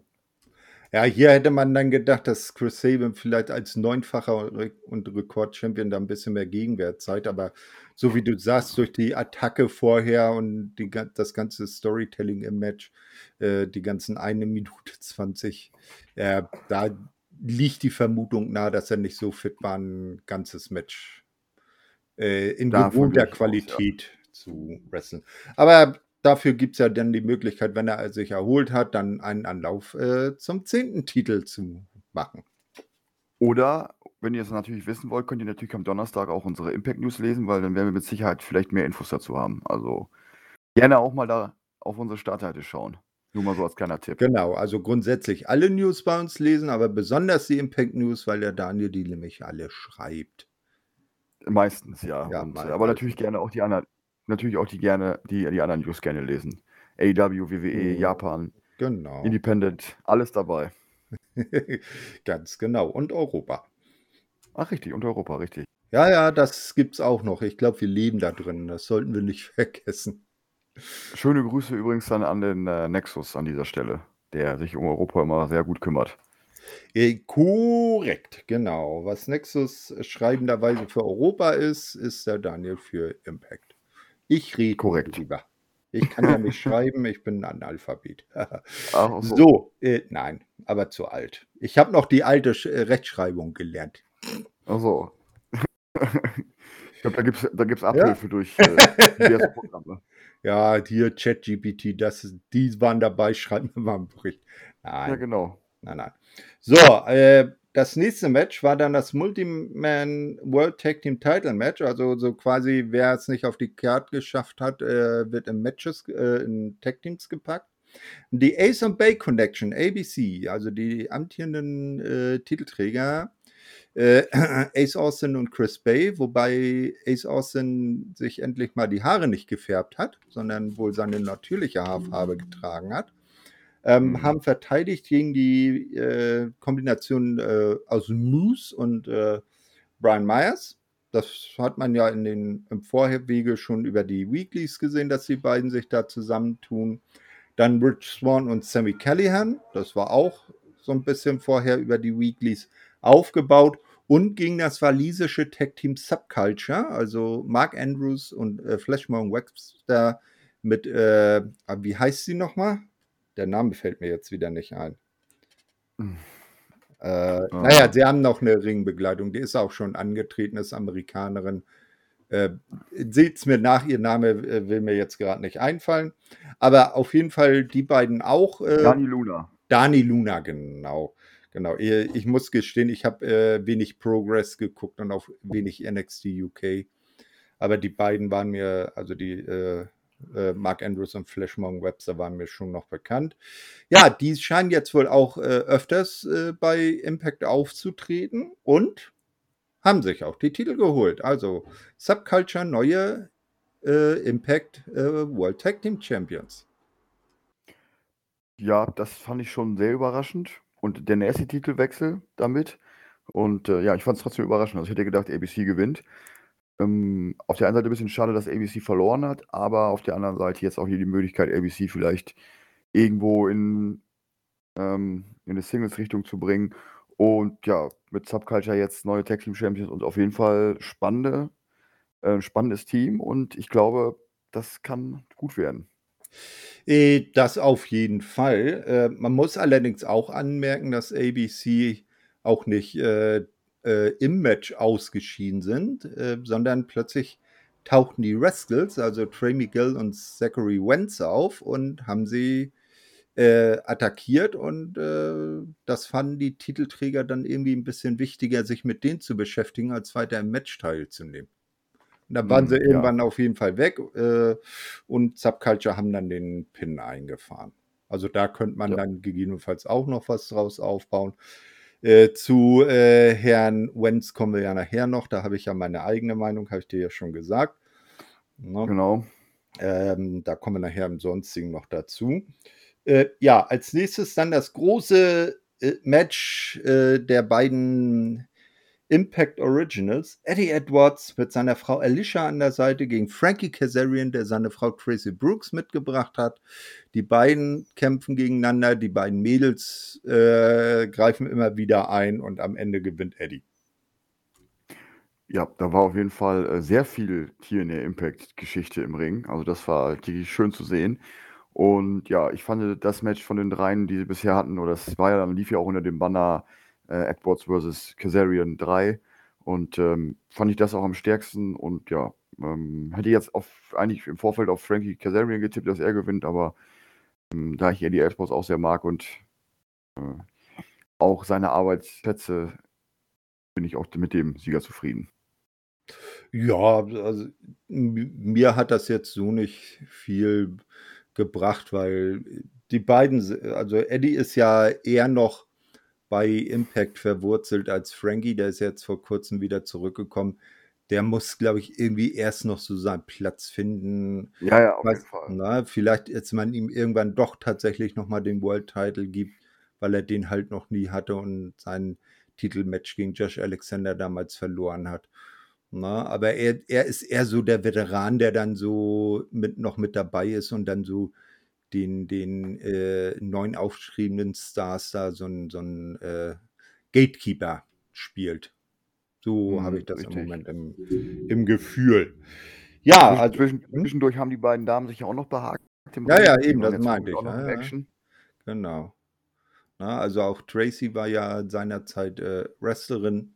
ja, hier hätte man dann gedacht, dass Chris Sabin vielleicht als neunfacher und Rekordchampion da ein bisschen mehr Gegenwert zeigt, aber so wie du sagst, durch die Attacke vorher und die, das ganze Storytelling im Match, äh, die ganzen eine Minute 20, äh, da liegt die Vermutung nahe, dass er nicht so fit war, ein ganzes Match äh, in gewohnter Qualität aus, ja. zu wresteln. Aber dafür gibt es ja dann die Möglichkeit, wenn er sich erholt hat, dann einen Anlauf äh, zum zehnten Titel zu machen. Oder wenn ihr es natürlich wissen wollt, könnt ihr natürlich am Donnerstag auch unsere Impact News lesen, weil dann werden wir mit Sicherheit vielleicht mehr Infos dazu haben. Also gerne auch mal da auf unsere Startseite schauen. Nur mal so als kleiner Tipp. Genau, also grundsätzlich alle News bei uns lesen, aber besonders die Impact News, weil der Daniel die nämlich alle schreibt. Meistens, ja. Ja, Und, aber natürlich gerne auch die anderen, natürlich auch die gerne, die, die anderen News gerne lesen. AW, WWE, Mhm. Japan, Genau. Independent, alles dabei. Ganz genau. Und Europa. Ach, richtig, und Europa, richtig. Ja, ja, das gibt's auch noch. Ich glaube, wir leben da drin. Das sollten wir nicht vergessen. Schöne Grüße übrigens dann an den äh, Nexus an dieser Stelle, der sich um Europa immer sehr gut kümmert. Äh, korrekt, genau. Was Nexus schreibenderweise für Europa ist, ist der Daniel für Impact. Ich rede Korrekt. lieber. Ich kann ja nicht schreiben, ich bin ein Analphabet. So. so, äh, nein, aber zu alt. Ich habe noch die alte Sch- äh, Rechtschreibung gelernt. Ach so. ich glaube, da gibt es da gibt's Abhilfe durch äh, diverse Programme. Ja, hier ChatGPT, das, die waren dabei, schreiben wir mal einen Bericht. Nein, Ja, genau. Nein, nein. So, äh, das nächste Match war dann das Multiman World Tag Team Title Match. Also so quasi, wer es nicht auf die Karte geschafft hat, äh, wird in Matches, äh, in Tag Teams gepackt. Die Ace und Bay Connection, ABC, also die amtierenden äh, Titelträger, äh, Ace Austin und Chris Bay, wobei Ace Austin sich endlich mal die Haare nicht gefärbt hat, sondern wohl seine natürliche Haarfarbe getragen hat ähm, Mhm. haben verteidigt gegen die äh, Kombination äh, aus Moose und äh, Brian Myers. Das hat man ja in den, im Vorwege schon über die Weeklies gesehen, dass die beiden sich da zusammentun. Dann Rich Swan und Sammy Callahan. Das war auch so ein bisschen vorher über die Weeklies aufgebaut. Und gegen das walisische Tech-Team Subculture, also Mark Andrews und äh, Flashmore Webster mit, äh, wie heißt sie nochmal? Der Name fällt mir jetzt wieder nicht ein. Hm. Äh, Ah. Naja, sie haben noch eine Ringbegleitung. Die ist auch schon angetreten, ist Amerikanerin. Äh, Seht's mir nach, ihr Name äh, will mir jetzt gerade nicht einfallen. Aber auf jeden Fall die beiden auch. Äh, Dani Luna. Dani Luna, genau. Genau. Ich, muss gestehen, ich habe äh, wenig Progress geguckt und auch wenig NXT UK. Aber die beiden waren mir, also die äh, Mark Andrews und Flashmong Webster waren mir schon noch bekannt. Ja, die scheinen jetzt wohl auch äh, öfters äh, bei Impact aufzutreten und haben sich auch die Titel geholt. Also Subculture neue äh, Impact äh, World Tag Team Champions. Ja, das fand ich schon sehr überraschend. Und der nächste Titelwechsel damit. Und äh, ja, ich fand es trotzdem überraschend. Also ich hätte gedacht, ABC gewinnt. Ähm, auf der einen Seite ein bisschen schade, dass ABC verloren hat, aber auf der anderen Seite jetzt auch hier die Möglichkeit, ABC vielleicht irgendwo in, ähm, in eine Singles-Richtung zu bringen. Und ja, mit Subculture jetzt neue Tag Team Champions und auf jeden Fall spannende, äh, spannendes Team. Und ich glaube, das kann gut werden. Äh, Das auf jeden Fall. Äh, Man muss allerdings auch anmerken, dass ABC auch nicht äh, äh, im Match ausgeschieden sind, äh, sondern plötzlich tauchten die Rascals, also Trey Miguel und Zachary Wentz auf und haben sie äh, attackiert und äh, das fanden die Titelträger dann irgendwie ein bisschen wichtiger, sich mit denen zu beschäftigen, als weiter im Match teilzunehmen. Und dann waren Hm, sie ja. irgendwann auf jeden Fall weg äh, und Subculture haben dann den Pin eingefahren. Also da könnte man Ja. dann gegebenenfalls auch noch was draus aufbauen. Äh, zu äh, Herrn Wenz kommen wir ja nachher noch. Da habe ich ja meine eigene Meinung, habe ich dir ja schon gesagt. Ne? Genau. Ähm, da kommen wir nachher im Sonstigen noch dazu. Äh, ja, als nächstes dann das große äh, Match äh, der beiden Impact Originals. Eddie Edwards mit seiner Frau Alicia an der Seite gegen Frankie Kazarian, der seine Frau Tracy Brooks mitgebracht hat. Die beiden kämpfen gegeneinander, die beiden Mädels äh, greifen immer wieder ein und am Ende gewinnt Eddie. Ja, da war auf jeden Fall äh, sehr viel TNA Impact-Geschichte im Ring. Also das war wirklich schön zu sehen. Und ja, ich fand das Match von den dreien, die sie bisher hatten, oder das war ja lief ja auch unter dem Banner äh, Edwards vs. Kazarian 3. Und ähm, fand ich das auch am stärksten. Und ja, ähm, hätte jetzt auf, eigentlich im Vorfeld auf Frankie Kazarian getippt, dass er gewinnt, aber ähm, da ich Eddie Edwards auch sehr mag und äh, auch seine Arbeit schätze, bin ich auch mit dem Sieger zufrieden. Ja, also mir hat das jetzt so nicht viel gebracht, weil die beiden, also Eddie ist ja eher noch bei Impact verwurzelt als Frankie, der ist jetzt vor kurzem wieder zurückgekommen. Der muss, glaube ich, irgendwie erst noch so seinen Platz finden. Ja, ja, auf jeden Fall. Na, vielleicht jetzt man ihm irgendwann doch tatsächlich nochmal den World Title gibt, weil er den halt noch nie hatte und sein Titelmatch gegen Josh Alexander damals verloren hat. Na, aber er, er ist eher so der Veteran, der dann so mit, noch mit dabei ist und dann so den, den äh, neuen aufgeschriebenen Stars da so ein, so ein äh, Gatekeeper spielt. So hm, habe ich das richtig. im Moment im, im Gefühl. Ja, also, Zwischen, hm? zwischendurch haben die beiden Damen sich ja auch noch behagt. Ja, ja, eben, das meinte ich. Ja, ja. Genau. Na, also auch Tracy war ja seinerzeit äh, Wrestlerin.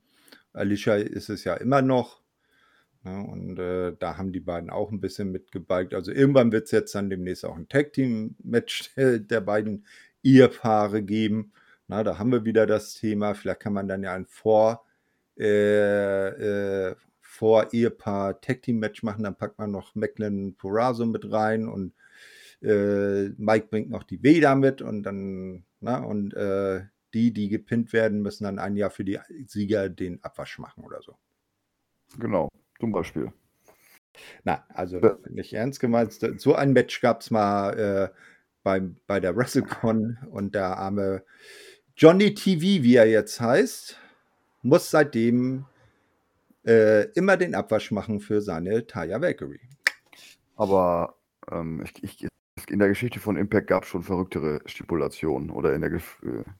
Alicia ist es ja immer noch. Ja, und äh, da haben die beiden auch ein bisschen mitgebalgt. Also irgendwann wird es jetzt dann demnächst auch ein Tag-Team-Match der beiden Ehepaare geben. Na, da haben wir wieder das Thema. Vielleicht kann man dann ja ein Vor, äh, äh, Vor-Ehepaar Tag-Team-Match machen. Dann packt man noch Macklin Porazo mit rein und äh, Mike bringt noch die Veda mit und dann, na, und äh, die, die gepinnt werden, müssen dann ein Jahr für die Sieger den Abwasch machen oder so. Genau. Zum Beispiel. Na, also ja. nicht ernst gemeint. So ein Match gab es mal äh, beim, bei der WrestleCon und der arme Johnny TV, wie er jetzt heißt, muss seitdem äh, immer den Abwasch machen für seine Taya Valkyrie. Aber ähm, ich, ich, in der Geschichte von Impact gab es schon verrücktere Stipulationen oder in der äh,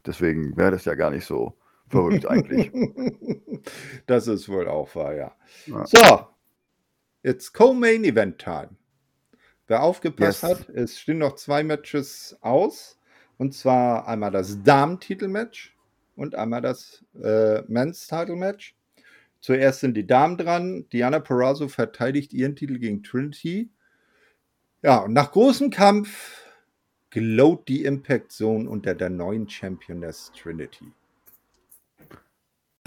deswegen wäre das ja gar nicht so verrückt eigentlich. das ist wohl auch wahr, ja. ja. So, it's Co-Main Event Time. Wer aufgepasst yes. hat, es stehen noch zwei Matches aus. Und zwar einmal das Damen-Titel-Match und einmal das äh, Men's-Title-Match. Zuerst sind die Damen dran. Diana Perazzo verteidigt ihren Titel gegen Trinity. Ja, und nach großem Kampf glowt die Impact Zone unter der neuen Championess Trinity.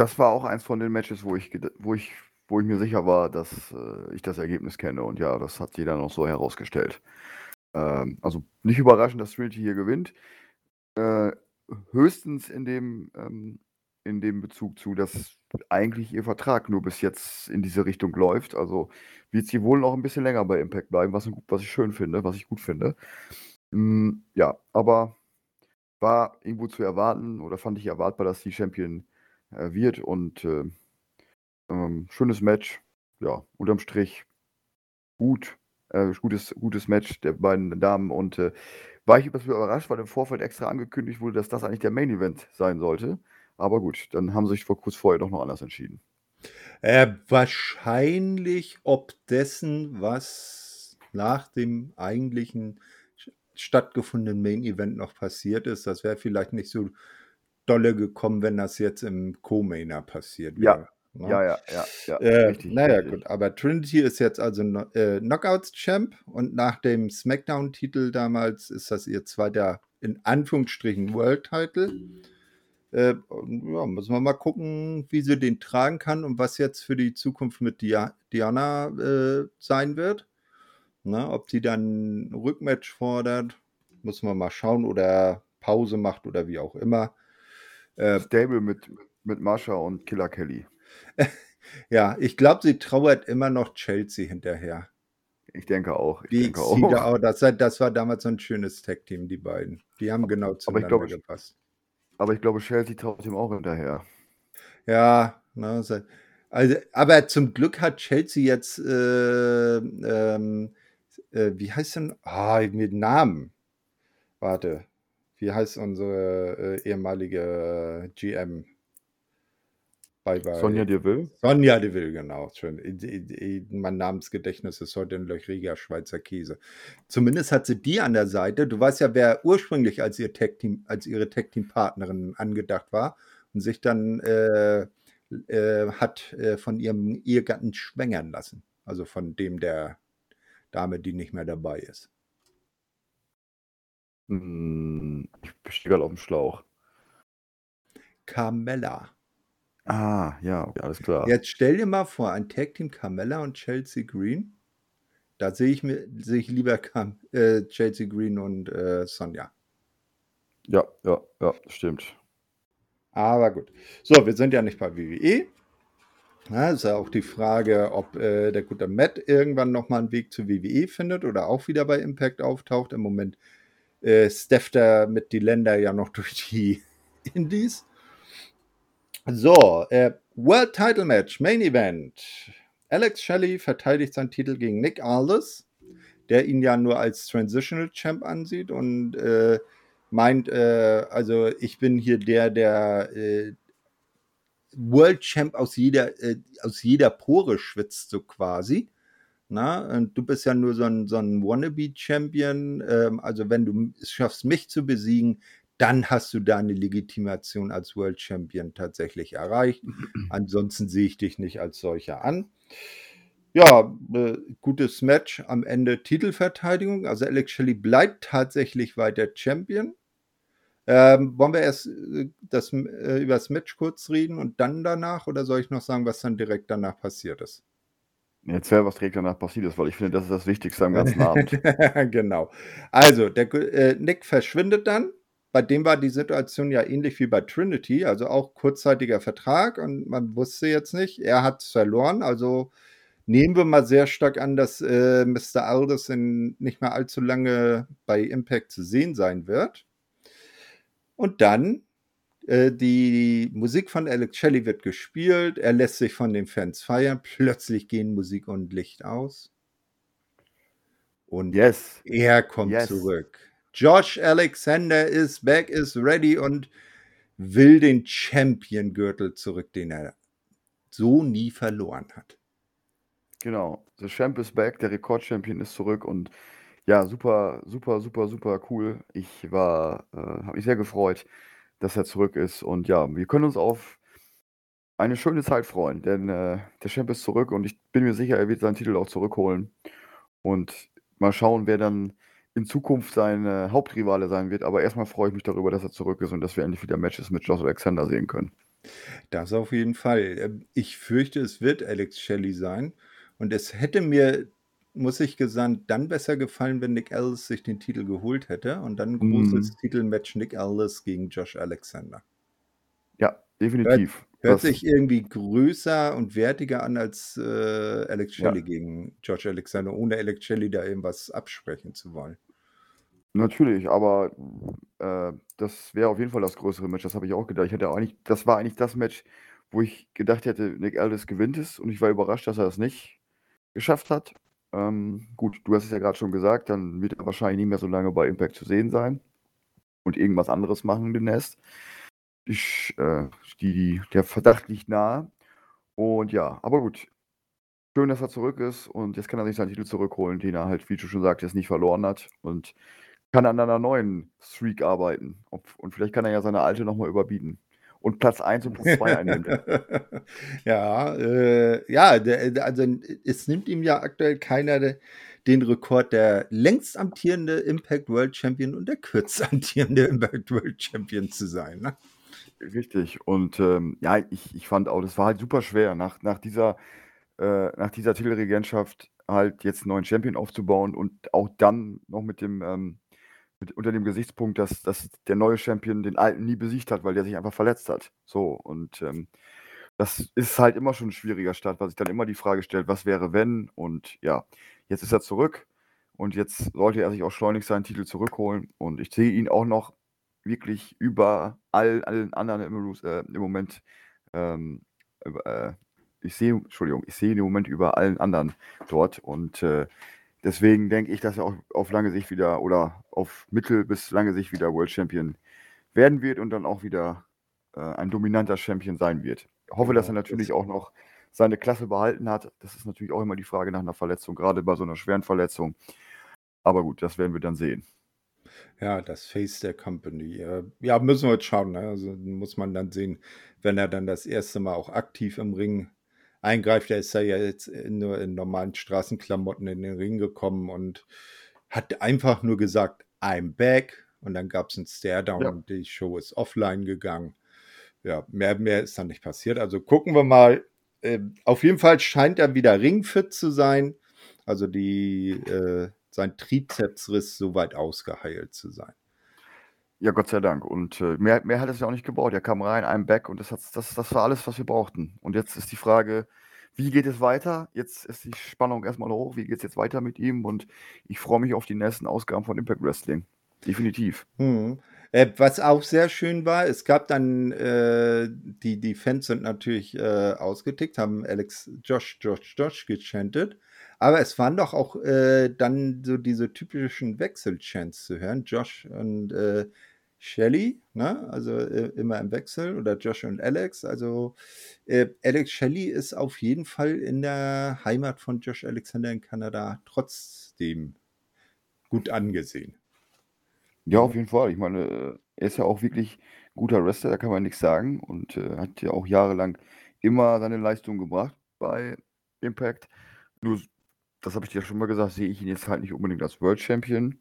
Das war auch eins von den Matches, wo ich, wo ich, wo ich mir sicher war, dass äh, ich das Ergebnis kenne. Und ja, das hat jeder noch so herausgestellt. Ähm, also nicht überraschend, dass Trinity hier gewinnt. Äh, höchstens in dem, ähm, in dem Bezug zu, dass eigentlich ihr Vertrag nur bis jetzt in diese Richtung läuft. Also wird sie wohl noch ein bisschen länger bei Impact bleiben, was, was ich schön finde, was ich gut finde. Mm, ja, aber war irgendwo zu erwarten oder fand ich erwartbar, dass die Champion wird. Und äh, ähm, schönes Match. Ja, unterm Strich gut. Äh, gutes, gutes Match der beiden Damen. Und äh, war ich etwas überrascht, weil im Vorfeld extra angekündigt wurde, dass das eigentlich der Main Event sein sollte. Aber gut, dann haben sie sich vor kurz vorher doch noch anders entschieden. Äh, wahrscheinlich ob dessen, was nach dem eigentlichen stattgefundenen Main Event noch passiert ist. Das wäre vielleicht nicht so dolle gekommen, wenn das jetzt im Co-Mainer passiert wäre. Ja. Ne? Ja, ja, ja, ja. Äh, richtig, naja, richtig. gut. Aber Trinity ist jetzt also äh, Knockouts-Champ und nach dem SmackDown-Titel damals ist das ihr zweiter, in Anführungsstrichen, World-Title. Äh, ja, müssen wir mal gucken, wie sie den tragen kann und was jetzt für die Zukunft mit Dia Diana äh, sein wird. Na, ne, ob sie dann ein Rückmatch fordert, müssen wir mal schauen oder Pause macht oder wie auch immer. Äh, Stable mit, mit Mascha und Killer Kelly. ja, ich glaube, sie trauert immer noch Chelsea hinterher. Ich denke auch. Ich die denke auch. auch das, das, war damals so ein schönes Tag-Team, die beiden. Die haben genau zueinander aber glaube, gepasst. Aber ich glaube, Chelsea traut ihm auch hinterher. Ja, ne, also, aber zum Glück hat Chelsea jetzt, äh, ähm, äh, wie heißt denn, ah, mit Namen. Warte, wie heißt unsere äh, ehemalige äh, GM? Bei, bei Sonja Deville? Sonja Deville, genau. Schön. Mein Namensgedächtnis ist heute ein löchriger Schweizer Käse. Zumindest hat sie die an der Seite. Du weißt ja, wer ursprünglich als, ihr Tech -Team, als ihre Tech-Team-Partnerin angedacht war und sich dann äh, äh, hat äh, von ihrem Ehegatten schwängern lassen. Also von dem der Dame, die nicht mehr dabei ist. Hm, ich stehe gerade auf dem Schlauch. Carmella. Ah, ja, okay, alles klar. Jetzt stell dir mal vor, ein Tag Team Carmella und Chelsea Green. Da sehe ich mir sehe ich lieber Cam, äh, Chelsea Green und äh, Sonja. Ja, ja, ja, stimmt. Aber gut. So, wir sind ja nicht bei WWE. Ja, ist ja auch die Frage, ob äh, der gute Matt irgendwann nochmal einen Weg zu WWE findet oder auch wieder bei Impact auftaucht. Im Moment äh, stefft er mit die Länder ja noch durch die Indies. So, äh, World Title Match, Main Event. Alex Shelley verteidigt seinen Titel gegen Nick Aldis, der ihn ja nur als Transitional Champ ansieht und äh, meint, äh, also ich bin hier der, der äh, World Champ aus jeder, äh, aus jeder Pore schwitzt, so quasi. Na, und du bist ja nur so ein, so ein Wannabe-Champion. Ähm, also, wenn du es schaffst, mich zu besiegen, dann hast du deine Legitimation als World Champion tatsächlich erreicht. Ansonsten sehe ich dich nicht als solcher an. Ja, äh, gutes Match am Ende Titelverteidigung. Also Alex Shelley bleibt tatsächlich weiter Champion. Ähm, wollen wir erst äh, das, äh, über das Match kurz reden und dann danach oder soll ich noch sagen, was dann direkt danach passiert ist? Erzähl, was direkt danach passiert ist, weil ich finde, das ist das Wichtigste am ganzen Abend. genau. Also, der äh, Nick verschwindet dann. Bei dem war die Situation ja ähnlich wie bei Trinity, also auch kurzzeitiger Vertrag und man wusste jetzt nicht, er hat es verloren, also nehmen wir mal sehr stark an, dass äh, Mr. Aldous in nicht mehr allzu lange bei Impact zu sehen sein wird. Und dann, äh, die Musik von Alex Shelley wird gespielt, er lässt sich von den Fans feiern, plötzlich gehen Musik und Licht aus. Und yes. er kommt yes. zurück. Josh Alexander ist back, is ready und will den Champion-Gürtel zurück, den er so nie verloren hat. Genau, the Champ is back, der Rekordchampion ist zurück und ja, super, super, super, super cool. Ich war, äh, habe mich sehr gefreut, dass er zurück ist. Und ja, wir können uns auf eine schöne Zeit freuen, denn äh, der Champ ist zurück und ich bin mir sicher, er wird seinen Titel auch zurückholen. Und mal schauen, wer dann in Zukunft sein äh, Hauptrivale sein wird. Aber erstmal freue ich mich darüber, dass er zurück ist und dass wir endlich wieder Matches mit Josh Alexander sehen können. Das auf jeden Fall. Ähm, ich fürchte, es wird Alex Shelley sein. Und es hätte mir muss ich gesandt, dann besser gefallen, wenn Nick Ellis sich den Titel geholt hätte und dann ein großes mhm. Titelmatch Nick Ellis gegen Josh Alexander. Ja, definitiv. Hört, hört sich irgendwie größer und wertiger an als äh, Alex Shelley ja. gegen Josh Alexander, ohne Alex Shelley da irgendwas absprechen zu wollen. Natürlich, aber äh, das wäre auf jeden Fall das größere Match. Das habe ich auch gedacht. Ich hätte eigentlich, das war eigentlich das Match, wo ich gedacht hätte, Nick Aldis gewinnt es und ich war überrascht, dass er das nicht geschafft hat. Ähm, gut, du hast es ja gerade schon gesagt, dann wird er wahrscheinlich nicht mehr so lange bei Impact zu sehen sein und irgendwas anderes machen demnächst. Ich, äh, die, der Verdacht liegt nahe. Und ja, aber gut. Schön, dass er zurück ist und jetzt kann er sich seinen Titel zurückholen, den er halt, wie du schon sagtest, nicht verloren hat und kann an einer neuen Streak arbeiten. und vielleicht kann er ja seine alte nochmal überbieten und Platz 1 und Platz 2 einnimmt. ja, äh, ja, der, also es nimmt ihm ja aktuell keiner den Rekord der längst amtierende Impact World Champion und der kürzt amtierende Impact World Champion zu sein. Ne? Richtig. Und ähm, ja, ich, ich fand auch, das war halt super schwer, nach, nach dieser, äh, nach dieser Titelregentschaft halt jetzt einen neuen Champion aufzubauen und auch dann noch mit dem ähm, mit, unter dem Gesichtspunkt, dass, dass der neue Champion den alten nie besiegt hat, weil der sich einfach verletzt hat. So, und ähm, das ist halt immer schon ein schwieriger Start, weil sich dann immer die Frage stellt, was wäre, wenn? Und ja, jetzt ist er zurück und jetzt sollte er sich auch schleunigst seinen Titel zurückholen. Und ich sehe ihn auch noch wirklich über all, allen anderen im, äh, im Moment. Ähm, äh, ich sehe, Entschuldigung, ich sehe ihn im Moment über allen anderen dort und äh, Deswegen denke ich, dass er auch auf lange Sicht wieder oder auf mittel- bis lange Sicht wieder World Champion werden wird und dann auch wieder äh, ein dominanter Champion sein wird. Ich hoffe, dass er natürlich auch noch seine Klasse behalten hat. Das ist natürlich auch immer die Frage nach einer Verletzung, gerade bei so einer schweren Verletzung. Aber gut, das werden wir dann sehen. Ja, das Face der Company. Ja, müssen wir jetzt schauen. Ne? Also muss man dann sehen, wenn er dann das erste Mal auch aktiv im Ring eingreift. Er ist ja jetzt nur in normalen Straßenklamotten in den Ring gekommen und hat einfach nur gesagt, I'm back. Und dann gab es einen Stare-Down ja. und die Show ist offline gegangen. ja, mehr, mehr ist dann nicht passiert. Also gucken wir mal. Äh, auf jeden Fall scheint er wieder ringfit zu sein. Also die, äh, sein Trizepsriss soweit ausgeheilt zu sein. Ja, Gott sei Dank. Und äh, mehr, mehr hat es ja auch nicht gebraucht. Er kam rein, ein Back und das, hat, das, das war alles, was wir brauchten. Und jetzt ist die Frage, wie geht es weiter? Jetzt ist die Spannung erstmal hoch. Wie geht es jetzt weiter mit ihm? Und ich freue mich auf die nächsten Ausgaben von Impact Wrestling. Definitiv. Hm. Äh, was auch sehr schön war, es gab dann, äh, die, die Fans sind natürlich äh, ausgetickt, haben Alex Josh, Josh, Josh gechantet. Aber es waren doch auch äh, dann so diese typischen Wechselchants zu hören. Josh und Shelly, ne? also äh, immer im Wechsel, oder Josh und Alex. Also äh, Alex Shelly ist auf jeden Fall in der Heimat von Josh Alexander in Kanada trotzdem gut angesehen. Ja, auf jeden Fall. Ich meine, äh, er ist ja auch wirklich guter Wrestler, da kann man nichts sagen und äh, hat ja auch jahrelang immer seine Leistung gebracht bei Impact. Nur, das habe ich dir schon mal gesagt, sehe ich ihn jetzt halt nicht unbedingt als World Champion.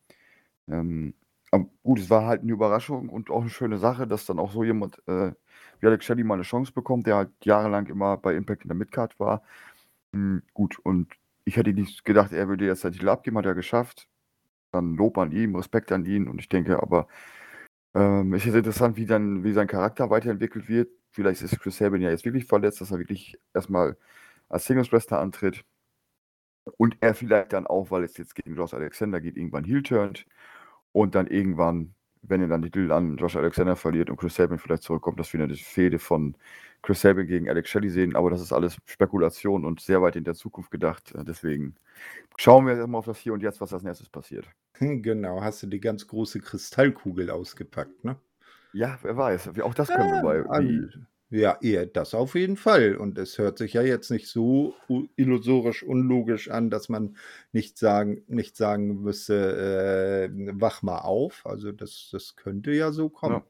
Ähm, aber gut, es war halt eine Überraschung und auch eine schöne Sache, dass dann auch so jemand äh, wie Alex Shelley mal eine Chance bekommt, der halt jahrelang immer bei Impact in der Midcard war. Hm, gut, und ich hätte nicht gedacht, er würde jetzt den Titel abgeben, hat er geschafft. Dann Lob an ihn, Respekt an ihn und ich denke aber, ähm, es ist interessant, wie dann wie sein Charakter weiterentwickelt wird. Vielleicht ist Chris Sabin ja jetzt wirklich verletzt, dass er wirklich erstmal als Singles-Wrestler antritt und er vielleicht dann auch, weil es jetzt gegen Josh Alexander geht, irgendwann heel turnt und dann irgendwann, wenn er dann die Titel an Josh Alexander verliert und Chris Sabin vielleicht zurückkommt, dass wir eine Fehde von Chris Sabin gegen Alex Shelley sehen. Aber das ist alles Spekulation und sehr weit in der Zukunft gedacht. Deswegen schauen wir erstmal auf das Hier und Jetzt, was als nächstes passiert. Genau, hast du die ganz große Kristallkugel ausgepackt, ne? Ja, wer weiß. Auch das können ja, wir bei. Ja, eher das auf jeden Fall. Und es hört sich ja jetzt nicht so illusorisch unlogisch an, dass man nicht sagen, nicht sagen müsste, äh, wach mal auf. Also das, das könnte ja so kommen. Ja.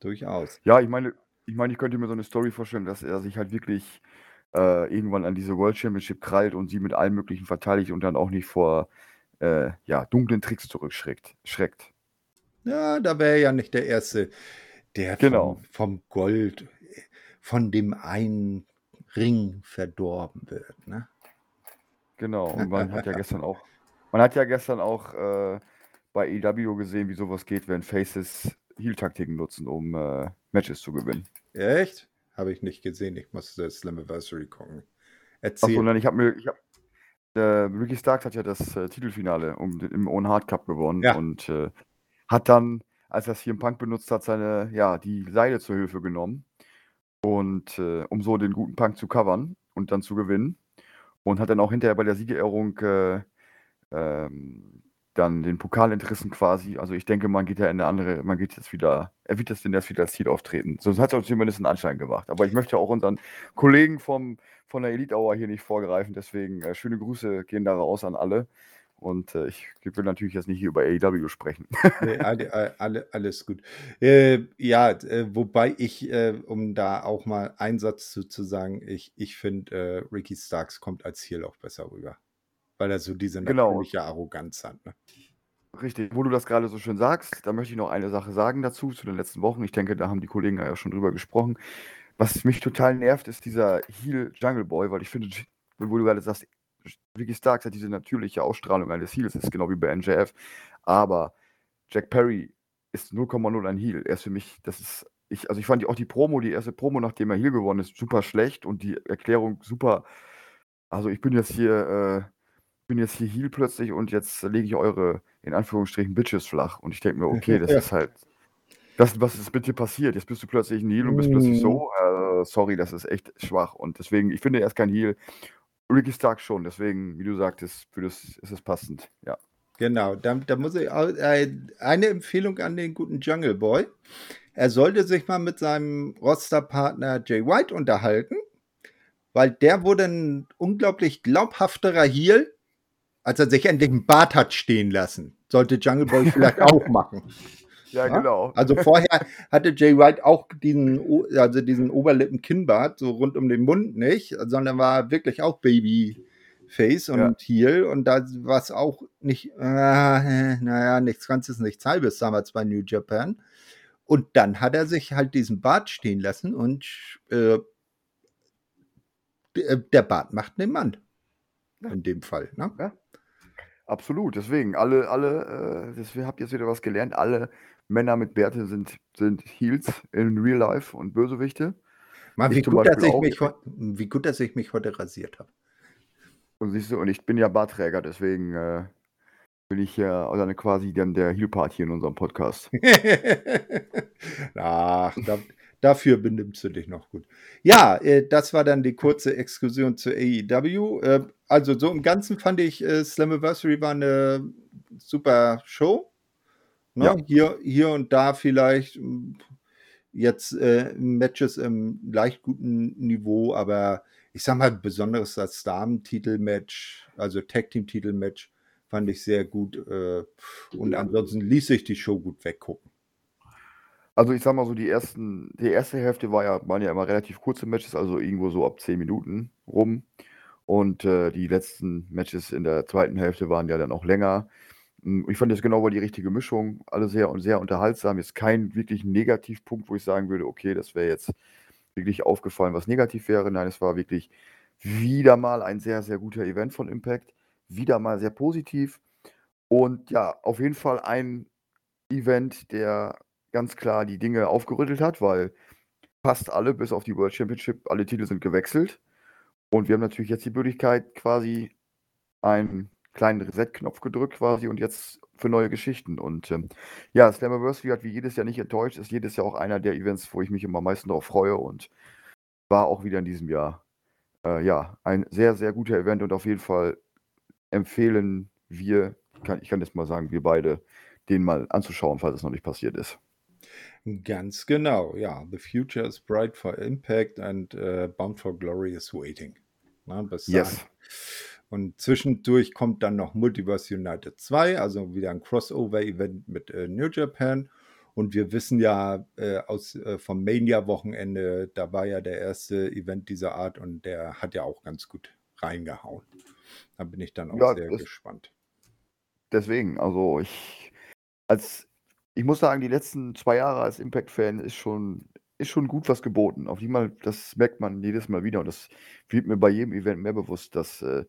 Durchaus. Ja, ich meine, ich meine, ich könnte mir so eine Story vorstellen, dass er sich halt wirklich äh, irgendwann an diese World Championship krallt und sie mit allem Möglichen verteidigt und dann auch nicht vor äh, ja, dunklen Tricks zurückschreckt. Schreckt. Ja, da wäre ja nicht der Erste, der genau. vom, vom Gold von dem einen Ring verdorben wird. Ne? Genau, und man hat ja gestern auch, man hat ja gestern auch äh, bei EW gesehen, wie sowas geht, wenn Faces Heal-Taktiken nutzen, um äh, Matches zu gewinnen. Echt? Habe ich nicht gesehen. Ich muss das Slammiversary gucken. Erzähl. Achso, nein, ich habe mir, ich habe, äh, Ricky Starks hat ja das äh, Titelfinale um, im Own Hard Cup gewonnen ja. und äh, hat dann, als er es hier im Punk benutzt hat, seine, ja, die Seile zur Hilfe genommen und äh, um so den guten Punk zu covern und dann zu gewinnen. Und hat dann auch hinterher bei der Siegerehrung äh, ähm, dann den Pokal entrissen quasi. Also ich denke, man geht ja in eine andere, man geht jetzt wieder, er wird jetzt denn erst wieder als Ziel auftreten. So hat es zumindest einen Anschein gemacht. Aber ich möchte auch unseren Kollegen vom, von der Elite Hour hier nicht vorgreifen. Deswegen äh, schöne Grüße gehen da raus an alle. Und äh, ich will natürlich jetzt nicht hier über AEW sprechen. nee, alle, alle, alles gut. Äh, ja, äh, wobei ich, äh, um da auch mal einen Satz zu, zu sagen, ich, ich finde, äh, Ricky Starks kommt als Heel auch besser rüber. Weil er so diese genau. natürliche Arroganz hat. Ne? Richtig, wo du das gerade so schön sagst, da möchte ich noch eine Sache sagen dazu, zu den letzten Wochen. Ich denke, da haben die Kollegen ja schon drüber gesprochen. Was mich total nervt, ist dieser Heel Jungle Boy, weil ich finde, wo du gerade sagst, Ricky Starks hat diese natürliche Ausstrahlung eines Heels, ist genau wie bei NJF. Aber Jack Perry ist 0,0 ein Heel. Er ist für mich, das ist, ich, also ich fand auch die Promo, die erste Promo, nachdem er Heel gewonnen ist, super schlecht und die Erklärung super. Also ich bin jetzt hier, äh, bin jetzt hier Heel plötzlich und jetzt lege ich eure, in Anführungsstrichen, Bitches flach. Und ich denke mir, okay, das ist halt, das, was ist mit dir passiert? Jetzt bist du plötzlich ein Heel und bist plötzlich so, mhm. äh, sorry, das ist echt schwach. Und deswegen, ich finde, er ist kein Heel. Ricky Stark schon, deswegen, wie du sagtest, für das ist es passend, ja. Genau, da, da muss ich auch, äh, eine Empfehlung an den guten Jungle Boy. Er sollte sich mal mit seinem Rosterpartner Jay White unterhalten, weil der wurde ein unglaublich glaubhafterer Heel, als er sich endlich einen Bart hat stehen lassen. Sollte Jungle Boy vielleicht auch machen. Ja, ja, genau. Also vorher hatte Jay White auch diesen, also diesen Oberlippen-Kinnbart, so rund um den Mund nicht, sondern war wirklich auch Babyface und ja. Heel. Und da war es auch nicht, äh, naja, nichts Ganzes, nichts Halbes damals bei New Japan. Und dann hat er sich halt diesen Bart stehen lassen und äh, äh der Bart macht den Mann. In dem Fall. Ne? Ja. Absolut. Deswegen, alle, alle, äh, das, habt jetzt wieder was gelernt, alle Männer mit Bärte sind, sind Heels in Real Life und Bösewichte. Mann, wie, gut, dass ich mich, wie gut, dass ich mich heute rasiert habe. Und siehst du, und ich bin ja Bartträger, deswegen äh, bin ich ja dann quasi dann der Heel-Part hier in unserem Podcast. Ach, da, dafür benimmst du dich noch gut. Ja, äh, das war dann die kurze Exkursion zur AEW. Äh, also so im Ganzen fand ich, äh, Slammiversary war eine super Show. Ne? Ja. Hier, hier und da vielleicht jetzt äh, Matches im leicht guten Niveau, aber ich sag mal, besonderes das Damen-Titel-Match, also Tag-Team-Titel-Match, fand ich sehr gut. Äh, und ansonsten ließ sich die Show gut weggucken. Also ich sag mal so, die ersten, die erste Hälfte war ja, waren ja immer relativ kurze Matches, also irgendwo so ab 10 Minuten rum. Und äh, die letzten Matches in der zweiten Hälfte waren ja dann auch länger. Hm, ich fand das genau war die richtige Mischung, alle sehr und sehr unterhaltsam. Jetzt kein wirklich Negativpunkt, wo ich sagen würde, okay, das wäre jetzt wirklich aufgefallen, was negativ wäre. Nein, es war wirklich wieder mal ein sehr, sehr guter Event von Impact. Wieder mal sehr positiv. Und ja, auf jeden Fall ein Event, der ganz klar die Dinge aufgerüttelt hat, weil fast alle, bis auf die World Championship, alle Titel sind gewechselt. Und wir haben natürlich jetzt die Möglichkeit, quasi einen kleinen Reset-Knopf gedrückt quasi und jetzt für neue Geschichten. Und ähm, ja, Slammiversary hat wie jedes Jahr nicht enttäuscht, ist jedes Jahr auch einer der Events, wo ich mich immer am meisten darauf freue und war auch wieder in diesem Jahr. Äh, ja, ein sehr, sehr guter Event und auf jeden Fall empfehlen wir, kann, ich kann jetzt mal sagen, wir beide, den mal anzuschauen, falls es noch nicht passiert ist. Ganz genau, ja. The future is bright for impact and uh, bound for glory is waiting. Na, bis yes. Und zwischendurch kommt dann noch Multiverse United 2, also wieder ein Crossover-Event mit äh, New Japan. Und wir wissen ja äh, aus, äh, vom Mania-Wochenende, da war ja der erste Event dieser Art und der hat ja auch ganz gut reingehauen. Da bin ich dann auch ja, sehr gespannt. Deswegen, also ich, als ich muss sagen, die letzten zwei Jahre als Impact-Fan ist schon, ist schon gut was geboten. Auf jeden Fall, das merkt man jedes Mal wieder und das wird mir bei jedem Event mehr bewusst, dass äh,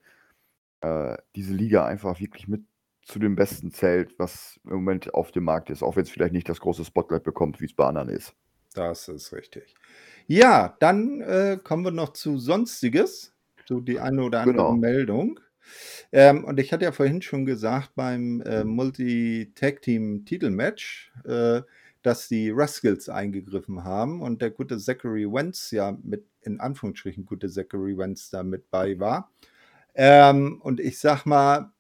äh, diese Liga einfach wirklich mit zu den Besten zählt, was im Moment auf dem Markt ist, auch wenn es vielleicht nicht das große Spotlight bekommt, wie es bei anderen ist. Das ist richtig. Ja, dann äh, kommen wir noch zu Sonstiges, so die eine oder andere genau. Meldung. Ähm, und ich hatte ja vorhin schon gesagt beim äh, Multi-Tag-Team-Titelmatch, äh, dass die Rascals eingegriffen haben und der gute Zachary Wentz ja mit, in Anführungsstrichen, gute Zachary Wentz da mit bei war. Ähm, und ich sag mal,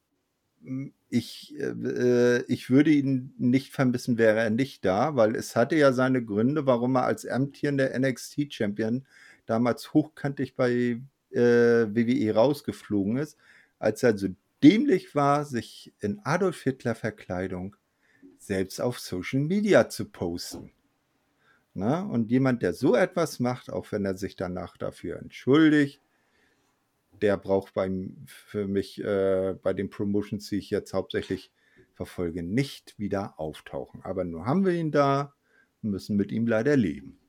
ich, äh, ich würde ihn nicht vermissen, wäre er nicht da, weil es hatte ja seine Gründe, warum er als amtierender NXT-Champion damals hochkantig bei äh, WWE rausgeflogen ist, als er so dämlich war, sich in Adolf Hitler-Verkleidung selbst auf Social Media zu posten. Na, und jemand, der so etwas macht, auch wenn er sich danach dafür entschuldigt, der braucht beim, für mich äh, bei den Promotions, die ich jetzt hauptsächlich verfolge, nicht wieder auftauchen. Aber nur haben wir ihn da, müssen mit ihm leider leben.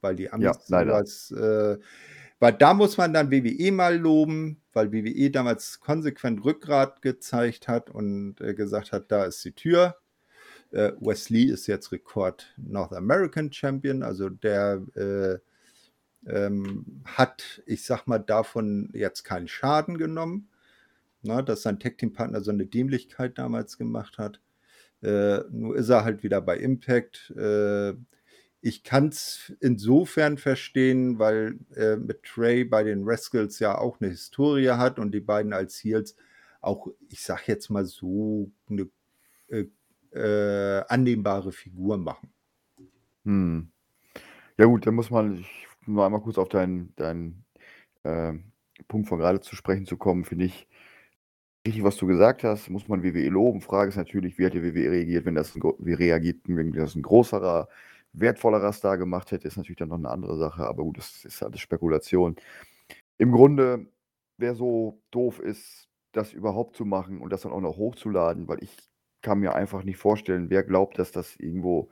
Weil die Amis ja, leider. Was, äh, weil da muss man dann WWE mal loben, weil WWE damals konsequent Rückgrat gezeigt hat und äh, gesagt hat, da ist die Tür. Äh, Wesley ist jetzt Rekord North American Champion, also der äh, ähm, hat, ich sag mal, davon jetzt keinen Schaden genommen, na, dass sein Tech-Team-Partner so eine Dämlichkeit damals gemacht hat. Äh, nur ist er halt wieder bei Impact. Äh, ich kann es insofern verstehen, weil äh, mit Trey bei den Rascals ja auch eine Historie hat und die beiden als Heels auch, ich sag jetzt mal so, eine äh, äh, annehmbare Figur machen. Hm. Ja gut, da muss man, ich nur einmal kurz auf deinen, deinen äh, Punkt von gerade zu sprechen zu kommen, finde ich richtig, was du gesagt hast, muss man WWE loben. Frage ist natürlich, wie hat die WWE reagiert, wenn das ein, wie reagiert, wenn das ein größerer, wertvollerer Star gemacht hätte, ist natürlich dann noch eine andere Sache, aber gut, das ist alles Spekulation. Im Grunde, wer so doof ist, das überhaupt zu machen und das dann auch noch hochzuladen, weil ich kann mir einfach nicht vorstellen, wer glaubt, dass das irgendwo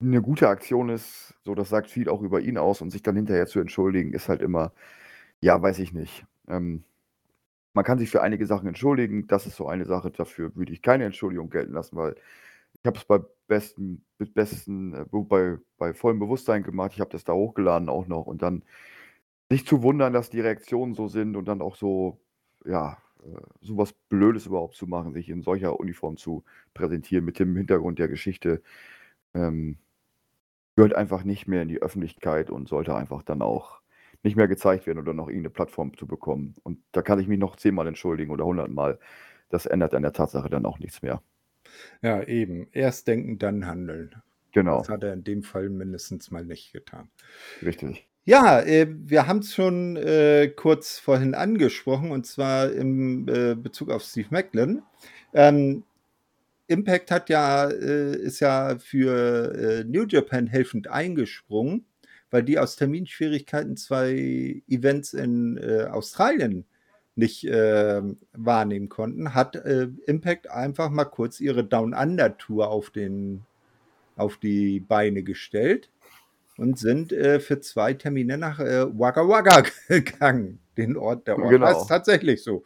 'Ne gute Aktion ist, so das sagt viel auch über ihn aus und sich dann hinterher zu entschuldigen, ist halt immer ja, weiß ich nicht. Ähm, man kann sich für einige Sachen entschuldigen. Das ist so eine Sache, dafür würde ich keine Entschuldigung gelten lassen, weil ich habe es bei besten besten äh, bei bei vollem Bewusstsein gemacht. Ich habe das da hochgeladen auch noch und dann sich zu wundern, dass die Reaktionen so sind und dann auch so, ja, äh, so was Blödes überhaupt zu machen, sich in solcher Uniform zu präsentieren mit dem Hintergrund der Geschichte, ähm, gehört einfach nicht mehr in die Öffentlichkeit und sollte einfach dann auch nicht mehr gezeigt werden oder noch irgend 'ne Plattform zu bekommen. Und da kann ich mich noch zehnmal entschuldigen oder hundertmal. Das ändert an der Tatsache dann auch nichts mehr. Ja, eben. Erst denken, dann handeln. Genau. Das hat er in dem Fall mindestens mal nicht getan. Richtig. Ja, äh, wir haben's schon, äh, kurz vorhin angesprochen, und zwar im, äh, Bezug auf Steve Maclin. Ähm, Impact hat ja äh, ist ja für, äh, New Japan helfend eingesprungen, weil die aus Terminschwierigkeiten 2 Events in, äh, Australien nicht, ähm, wahrnehmen konnten, hat, äh, Impact einfach mal kurz ihre Down Under Tour auf den auf die Beine gestellt und sind, äh, für 2 Termine nach, äh, Wagga Wagga gegangen. Den Ort der Ort Genau. tatsächlich so,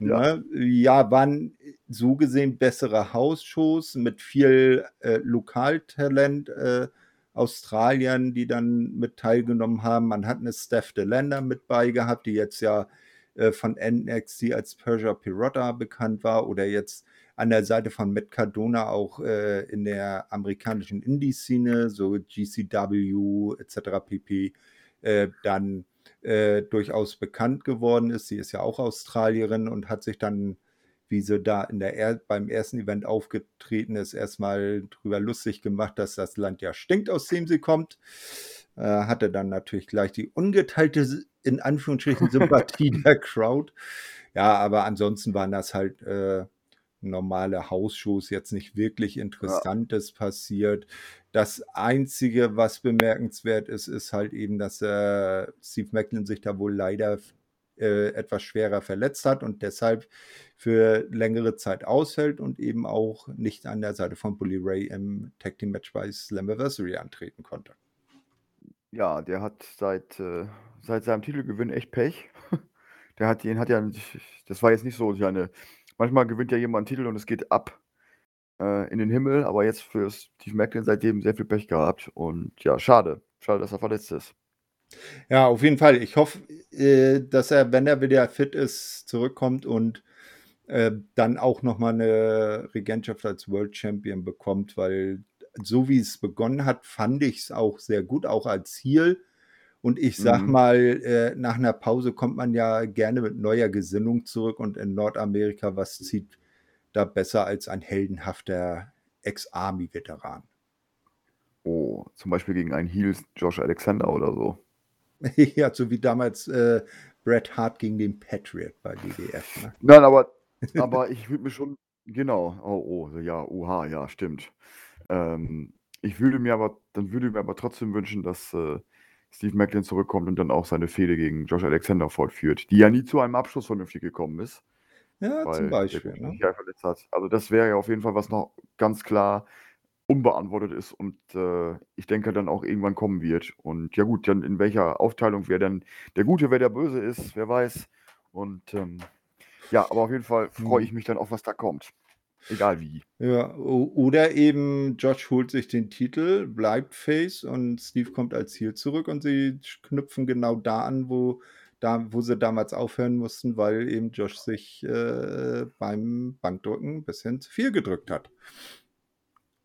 Ja. ne? Ja, waren so gesehen bessere House-Shows mit viel, äh, Lokaltalent, äh, Australiern, die dann mit teilgenommen haben. Man hat 'ne Steph De Lander mit bei gehabt, die jetzt ja, äh, von NXT als Persia Pirotta bekannt war oder jetzt an der Seite von Matt Cardona auch, äh, in der amerikanischen Indie-Szene, so GCW et cetera pp., äh, dann, äh, durchaus bekannt geworden ist. Sie ist ja auch Australierin und hat sich dann, wie sie da in der er beim ersten Event aufgetreten ist, erst mal drüber lustig gemacht, dass das Land ja stinkt, aus dem sie kommt. Äh, hatte dann natürlich gleich die ungeteilte in Anführungsstrichen Sympathie der Crowd. Ja, aber ansonsten waren das halt, äh, normale House-Shows, jetzt nicht wirklich Ja. Interessantes passiert. Das Einzige, was bemerkenswert ist, ist halt eben, dass, äh, Steve Maclin sich da wohl leider äh, etwas schwerer verletzt hat und deshalb für längere Zeit ausfällt und eben auch nicht an der Seite von Bully Ray im Tag Team Match bei Slammiversary antreten konnte. Ja, der hat seit äh, seit seinem Titelgewinn echt Pech. Der hat den hat ja das war jetzt nicht so seine manchmal gewinnt ja jemand 'n Titel und es geht ab, äh, in den Himmel, aber jetzt für Steve Maclin seitdem sehr viel Pech gehabt und ja, schade. Schade, dass er verletzt ist. Ja, auf jeden Fall. Ich hoffe, äh, dass er, wenn er wieder fit ist, zurückkommt und, äh, dann auch noch mal 'ne Regentschaft als World Champion bekommt, weil so wie es begonnen hat, fand ich's auch sehr gut, auch als Heel. Und ich sage Mhm. mal, äh, nach 'ner Pause kommt man ja gerne mit neuer Gesinnung zurück und in Nordamerika, was zieht da besser als ein heldenhafter Ex-Army-Veteran? Oh, zum Beispiel gegen einen Heel Josh Alexander oder so. Ja, so wie damals, äh, Bret Hart gegen den Patriot bei WWF, ne? Nein, aber aber ich würde mir schon genau. Oh, oh, ja, oha, ja, stimmt. Ähm, ich würde mir aber dann würde mir aber trotzdem wünschen, dass, äh, Steve Maclin zurückkommt und dann auch seine Fehde gegen Josh Alexander fortführt, die ja nie zu einem Abschluss vernünftig gekommen ist, Ja, zum Beispiel, ne? ja verletzt hat. Also, das wäre ja auf jeden Fall, was noch ganz klar unbeantwortet ist und, äh, ich denke, dann auch irgendwann kommen wird. Und ja gut, dann in welcher Aufteilung wer dann der Gute, wer der Böse ist, wer weiß. Und, ähm, ja, aber auf jeden Fall freue Mhm. ich mich dann auf was da kommt. Egal wie. Ja, oder eben Josh holt sich den Titel, bleibt Face und Steve kommt als Heel zurück und sie knüpfen genau da an, wo da wo sie damals aufhören mussten, weil eben Josh sich, äh, beim Bankdrücken 'n bisschen zu viel gedrückt hat.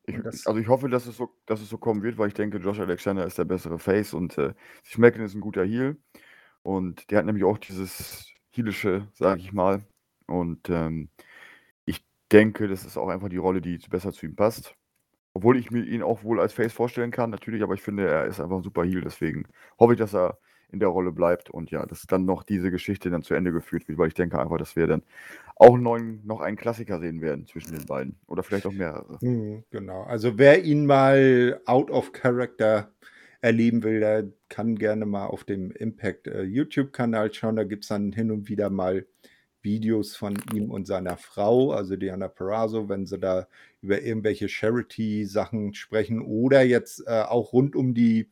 Ich also, ich hoffe, dass es so dass es so kommen wird, weil ich denke, Josh Alexander ist der bessere Face und, äh, Maclin ist 'n guter Heel. Und der hat nämlich auch dieses Heelische, sage ich mal. Und, ähm, denke, das ist auch einfach die Rolle, die besser zu ihm passt. Obwohl ich mir ihn auch wohl als Face vorstellen kann, natürlich, aber ich finde, er ist einfach 'n super Heel, deswegen hoffe ich, dass er in der Rolle bleibt und ja, dass dann noch diese Geschichte dann zu Ende geführt wird, weil ich denke einfach, dass wir dann auch 'n neuen noch einen Klassiker sehen werden zwischen den beiden oder vielleicht auch mehrere. Mhm, genau. Also, wer ihn mal out of character erleben will, der kann gerne mal auf dem Impact, äh, YouTube-Kanal schauen. Da gibt's dann hin und wieder mal Videos von ihm und seiner Frau, also Diana Perazzo, wenn sie da über irgendwelche Charity-Sachen sprechen oder jetzt äh, auch rund um die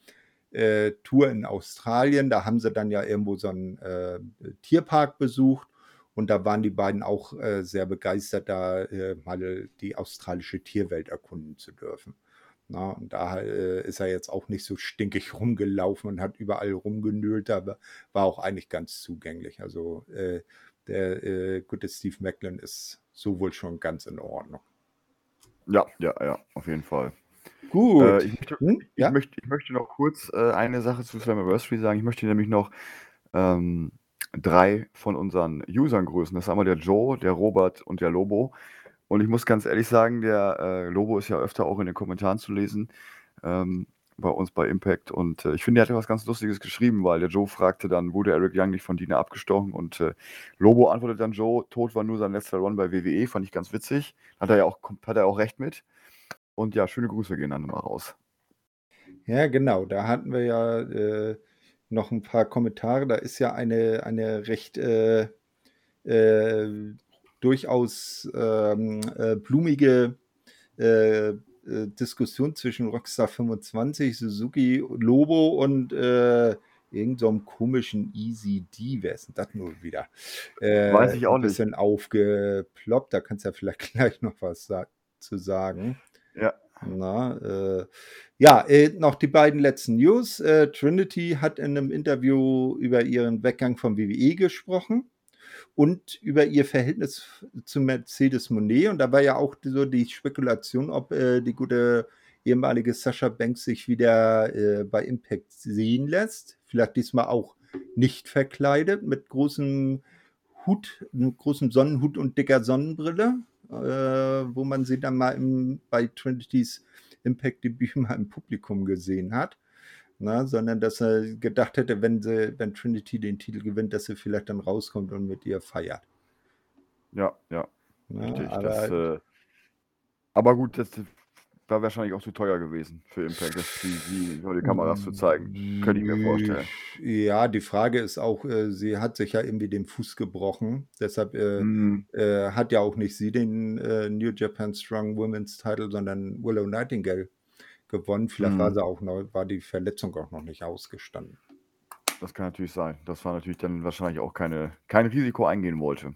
äh, Tour in Australien. Da haben sie dann ja irgendwo so einen äh, Tierpark besucht und da waren die beiden auch äh, sehr begeistert, da äh, mal die australische Tierwelt erkunden zu dürfen. Na, und da äh, ist er jetzt auch nicht so stinkig rumgelaufen und hat überall rumgenölt, aber war auch eigentlich ganz zugänglich. Also der äh, gute Steve Macklin ist so wohl schon ganz in Ordnung. Ja, ja, ja, auf jeden Fall. Gut. Äh, ich, möchte, Hm? ich, Ja? möchte, ich möchte noch kurz äh, eine Sache zu Slammiversary sagen. Ich möchte nämlich noch ähm, drei von unseren Usern grüßen. Das ist einmal der Joe, der Robert und der Lobo. Und ich muss ganz ehrlich sagen, der äh, Lobo ist ja öfter auch in den Kommentaren zu lesen ähm, bei uns bei Impact. Und äh, ich finde, er hat was ganz Lustiges geschrieben, weil der Joe fragte dann, wurde Eric Young nicht von Dina abgestochen? Und äh, Lobo antwortet dann, Joe, tot war nur sein letzter Run bei WWE. Fand ich ganz witzig. Hat er ja auch, hat er auch recht mit. Und ja, schöne Grüße gehen dann mal raus. Ja, genau. Da hatten wir ja äh, noch ein paar Kommentare. Da ist ja eine, eine recht äh, äh, durchaus ähm, äh, blumige äh, Diskussion zwischen Rockstar 25, Suzuki, Lobo und äh, irgend so einem komischen Easy D. Wer ist denn das nur wieder? Äh, Weiß ich auch ein nicht. bisschen aufgeploppt. Da kannst du ja vielleicht gleich noch was sa zu sagen. Ja. Na, äh, ja, äh, noch die beiden letzten News. Äh, Trinity hat in einem Interview über ihren Weggang vom WWE gesprochen und über ihr Verhältnis zu Mercedes Monet. Und da war ja auch so die Spekulation, ob äh, die gute ehemalige Sascha Banks sich wieder äh, bei Impact sehen lässt. Vielleicht diesmal auch nicht verkleidet mit großem Hut, einem großen Sonnenhut und dicker Sonnenbrille, äh, wo man sie dann mal im, bei Trinity's Impact-Debüt mal im Publikum gesehen hat. Na, sondern dass er gedacht hätte, wenn, sie, wenn Trinity den Titel gewinnt, dass sie vielleicht dann rauskommt und mit ihr feiert. Ja, ja, Na, richtig. aber Das, äh, aber gut, das war wahrscheinlich auch zu teuer gewesen für Impact, das die, die, die Kameras zu zeigen. Könnte ich mir vorstellen. Ja, die Frage ist auch, äh, sie hat sich ja irgendwie den Fuß gebrochen. Deshalb äh, äh, hat ja auch nicht sie den äh, New Japan Strong Women's Title, sondern Willow Nightingale gewonnen. Vielleicht war Mhm. sie auch noch, war die Verletzung auch noch nicht ausgestanden. Das kann natürlich sein. Das war natürlich dann wahrscheinlich auch keine, kein Risiko eingehen wollte.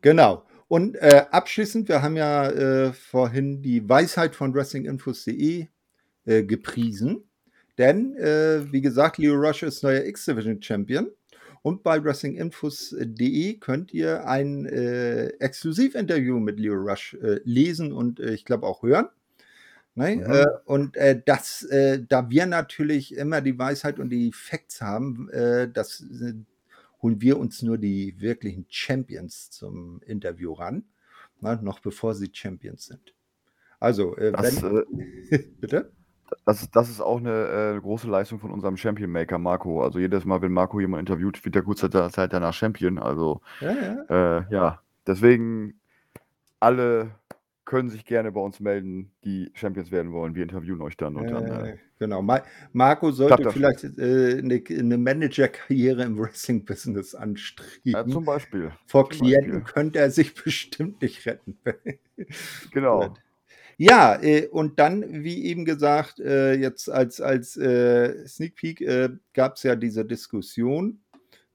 Genau. Und äh, abschließend, wir haben ja äh, vorhin die Weisheit von WrestlingInfos.de äh, gepriesen. Denn, äh, wie gesagt, Leo Rush ist neuer X-Division Champion. Und bei WrestlingInfos.de könnt ihr ein äh, Exklusivinterview mit Leo Rush äh, lesen und ich glaube auch hören. Ne? Mhm. Äh, und äh, das, äh, da wir natürlich immer die Weisheit und die Facts haben, äh, das holen wir uns nur die wirklichen Champions zum Interview ran, na, noch bevor sie Champions sind. Also, äh, Das, wenn, bitte? das, das ist auch eine große Leistung von unserem Champion Maker Marco. Also jedes Mal, wenn Marco jemand interviewt, wird er kurze Zeit danach Champion. Also Ja, ja. ja, deswegen alle können sich gerne bei uns melden, die Champions werden wollen. Wir interviewen euch dann und dann. Äh, Äh, genau. Ma Marco sollte vielleicht äh, eine, eine Manager-Karriere im Wrestling-Business Ja, anstreben. zum Beispiel. Vor Zum Klienten Beispiel. könnte er sich bestimmt nicht retten. Genau. Ja, äh, und dann, wie eben gesagt, äh, jetzt als, als äh, Sneak Peek gab es ja diese Diskussion,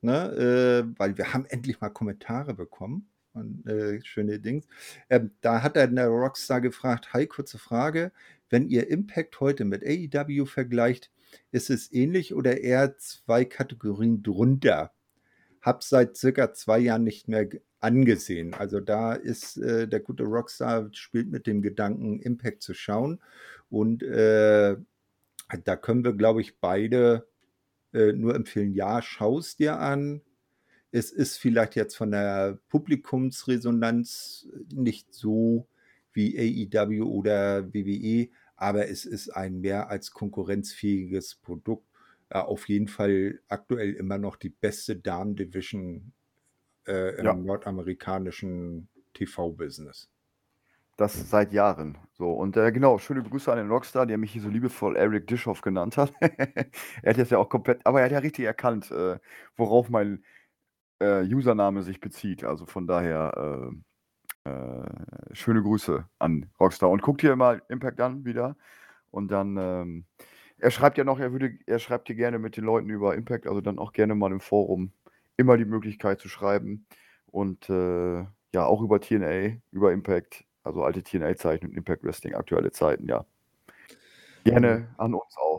ne, weil wir haben endlich mal Kommentare bekommen. Und, äh, schöne Dings. Ähm, da hat dann der Rockstar gefragt, hi, kurze Frage, wenn ihr Impact heute mit AEW vergleicht, ist es ähnlich oder eher zwei Kategorien drunter? Hab's seit circa zwei Jahren nicht mehr ge- angesehen. Also da ist äh, der gute Rockstar spielt mit dem Gedanken, Impact zu schauen. Und äh, da können wir, glaube ich, beide äh, nur empfehlen, ja, schaust dir an. Es ist vielleicht jetzt von der Publikumsresonanz nicht so wie AEW oder WWE, aber es ist ein mehr als konkurrenzfähiges Produkt. Äh, auf jeden Fall aktuell immer noch die beste Damen-Division äh, im Ja. nordamerikanischen TV-Business. Das seit Jahren. So, und äh, genau, schöne Grüße an den Rockstar, der mich hier so liebevoll Eric Dischoff genannt hat. er hat jetzt ja auch komplett, aber er hat ja richtig erkannt, äh, worauf mein äh, Username sich bezieht. Also von daher äh, äh, schöne Grüße an Rockstar. Und guckt hier mal Impact an wieder. Und dann, ähm, er schreibt ja noch, er würde, er schreibt hier gerne mit den Leuten über Impact, also dann auch gerne mal im Forum immer die Möglichkeit zu schreiben. Und äh, ja, auch über TNA, über Impact, also alte TNA-Zeichen und Impact Wrestling, aktuelle Zeiten, ja. Gerne an uns auch.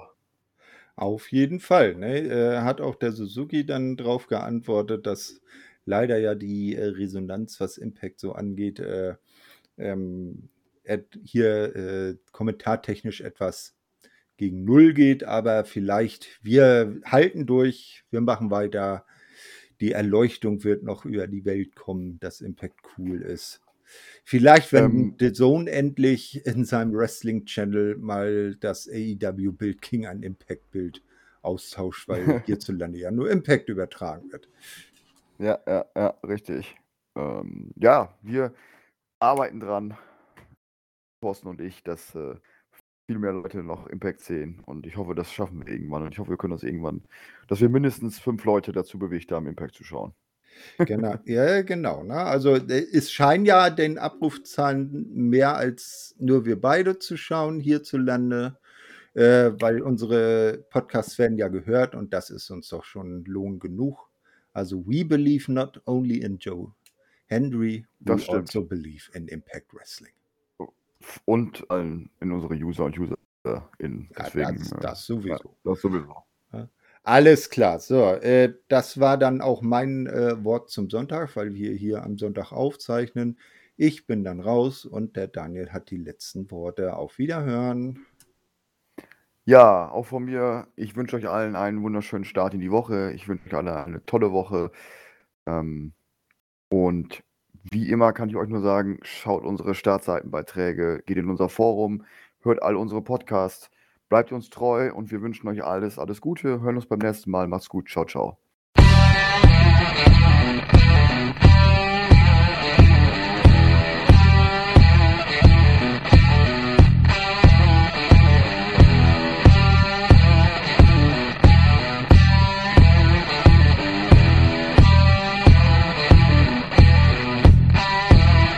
Auf jeden Fall. Ne? Äh, hat auch der Suzuki dann darauf geantwortet, dass leider ja die äh, Resonanz, was Impact so angeht, äh, ähm, hier äh, kommentartechnisch etwas gegen Null geht, aber vielleicht wir halten durch, wir machen weiter. Die Erleuchtung wird noch über die Welt kommen, dass Impact cool ist. Vielleicht, wenn ähm, The Zone endlich in seinem Wrestling-Channel mal das AEW-Bild King ein Impact-Bild austauscht, weil hierzulande ja nur Impact übertragen wird. Ja, ja, ja, richtig. Ähm, ja, wir arbeiten dran, Thorsten und ich, dass äh, viel mehr Leute noch Impact sehen. Und ich hoffe, das schaffen wir irgendwann. Und ich hoffe, wir können das irgendwann, dass wir mindestens fünf Leute dazu bewegt haben, Impact zu schauen. Genau, ja, genau. Ne? Also äh, es scheinen ja den Abrufzahlen mehr als nur wir beide zu schauen hierzulande, äh, weil unsere Podcasts werden ja gehört und das ist uns doch schon Lohn genug. Also we believe not only in Joe Henry, we das stimmt. also believe in Impact Wrestling. Und in unsere User und User in. Deswegen, ja, das, das sowieso. Ja, das sowieso. Alles klar. So, äh, das war dann auch mein äh, Wort zum Sonntag, weil wir hier am Sonntag aufzeichnen. Ich bin dann raus und der Daniel hat die letzten Worte. Auf Wiederhören. Ja, auch von mir. Ich wünsche euch allen einen wunderschönen Start in die Woche. Ich wünsche euch allen eine tolle Woche. Ähm, und wie immer kann ich euch nur sagen, schaut unsere Startseitenbeiträge, geht in unser Forum, hört all unsere Podcasts. Bleibt uns treu und wir wünschen euch alles, alles Gute. Hören uns beim nächsten Mal. Macht's gut. Ciao, ciao.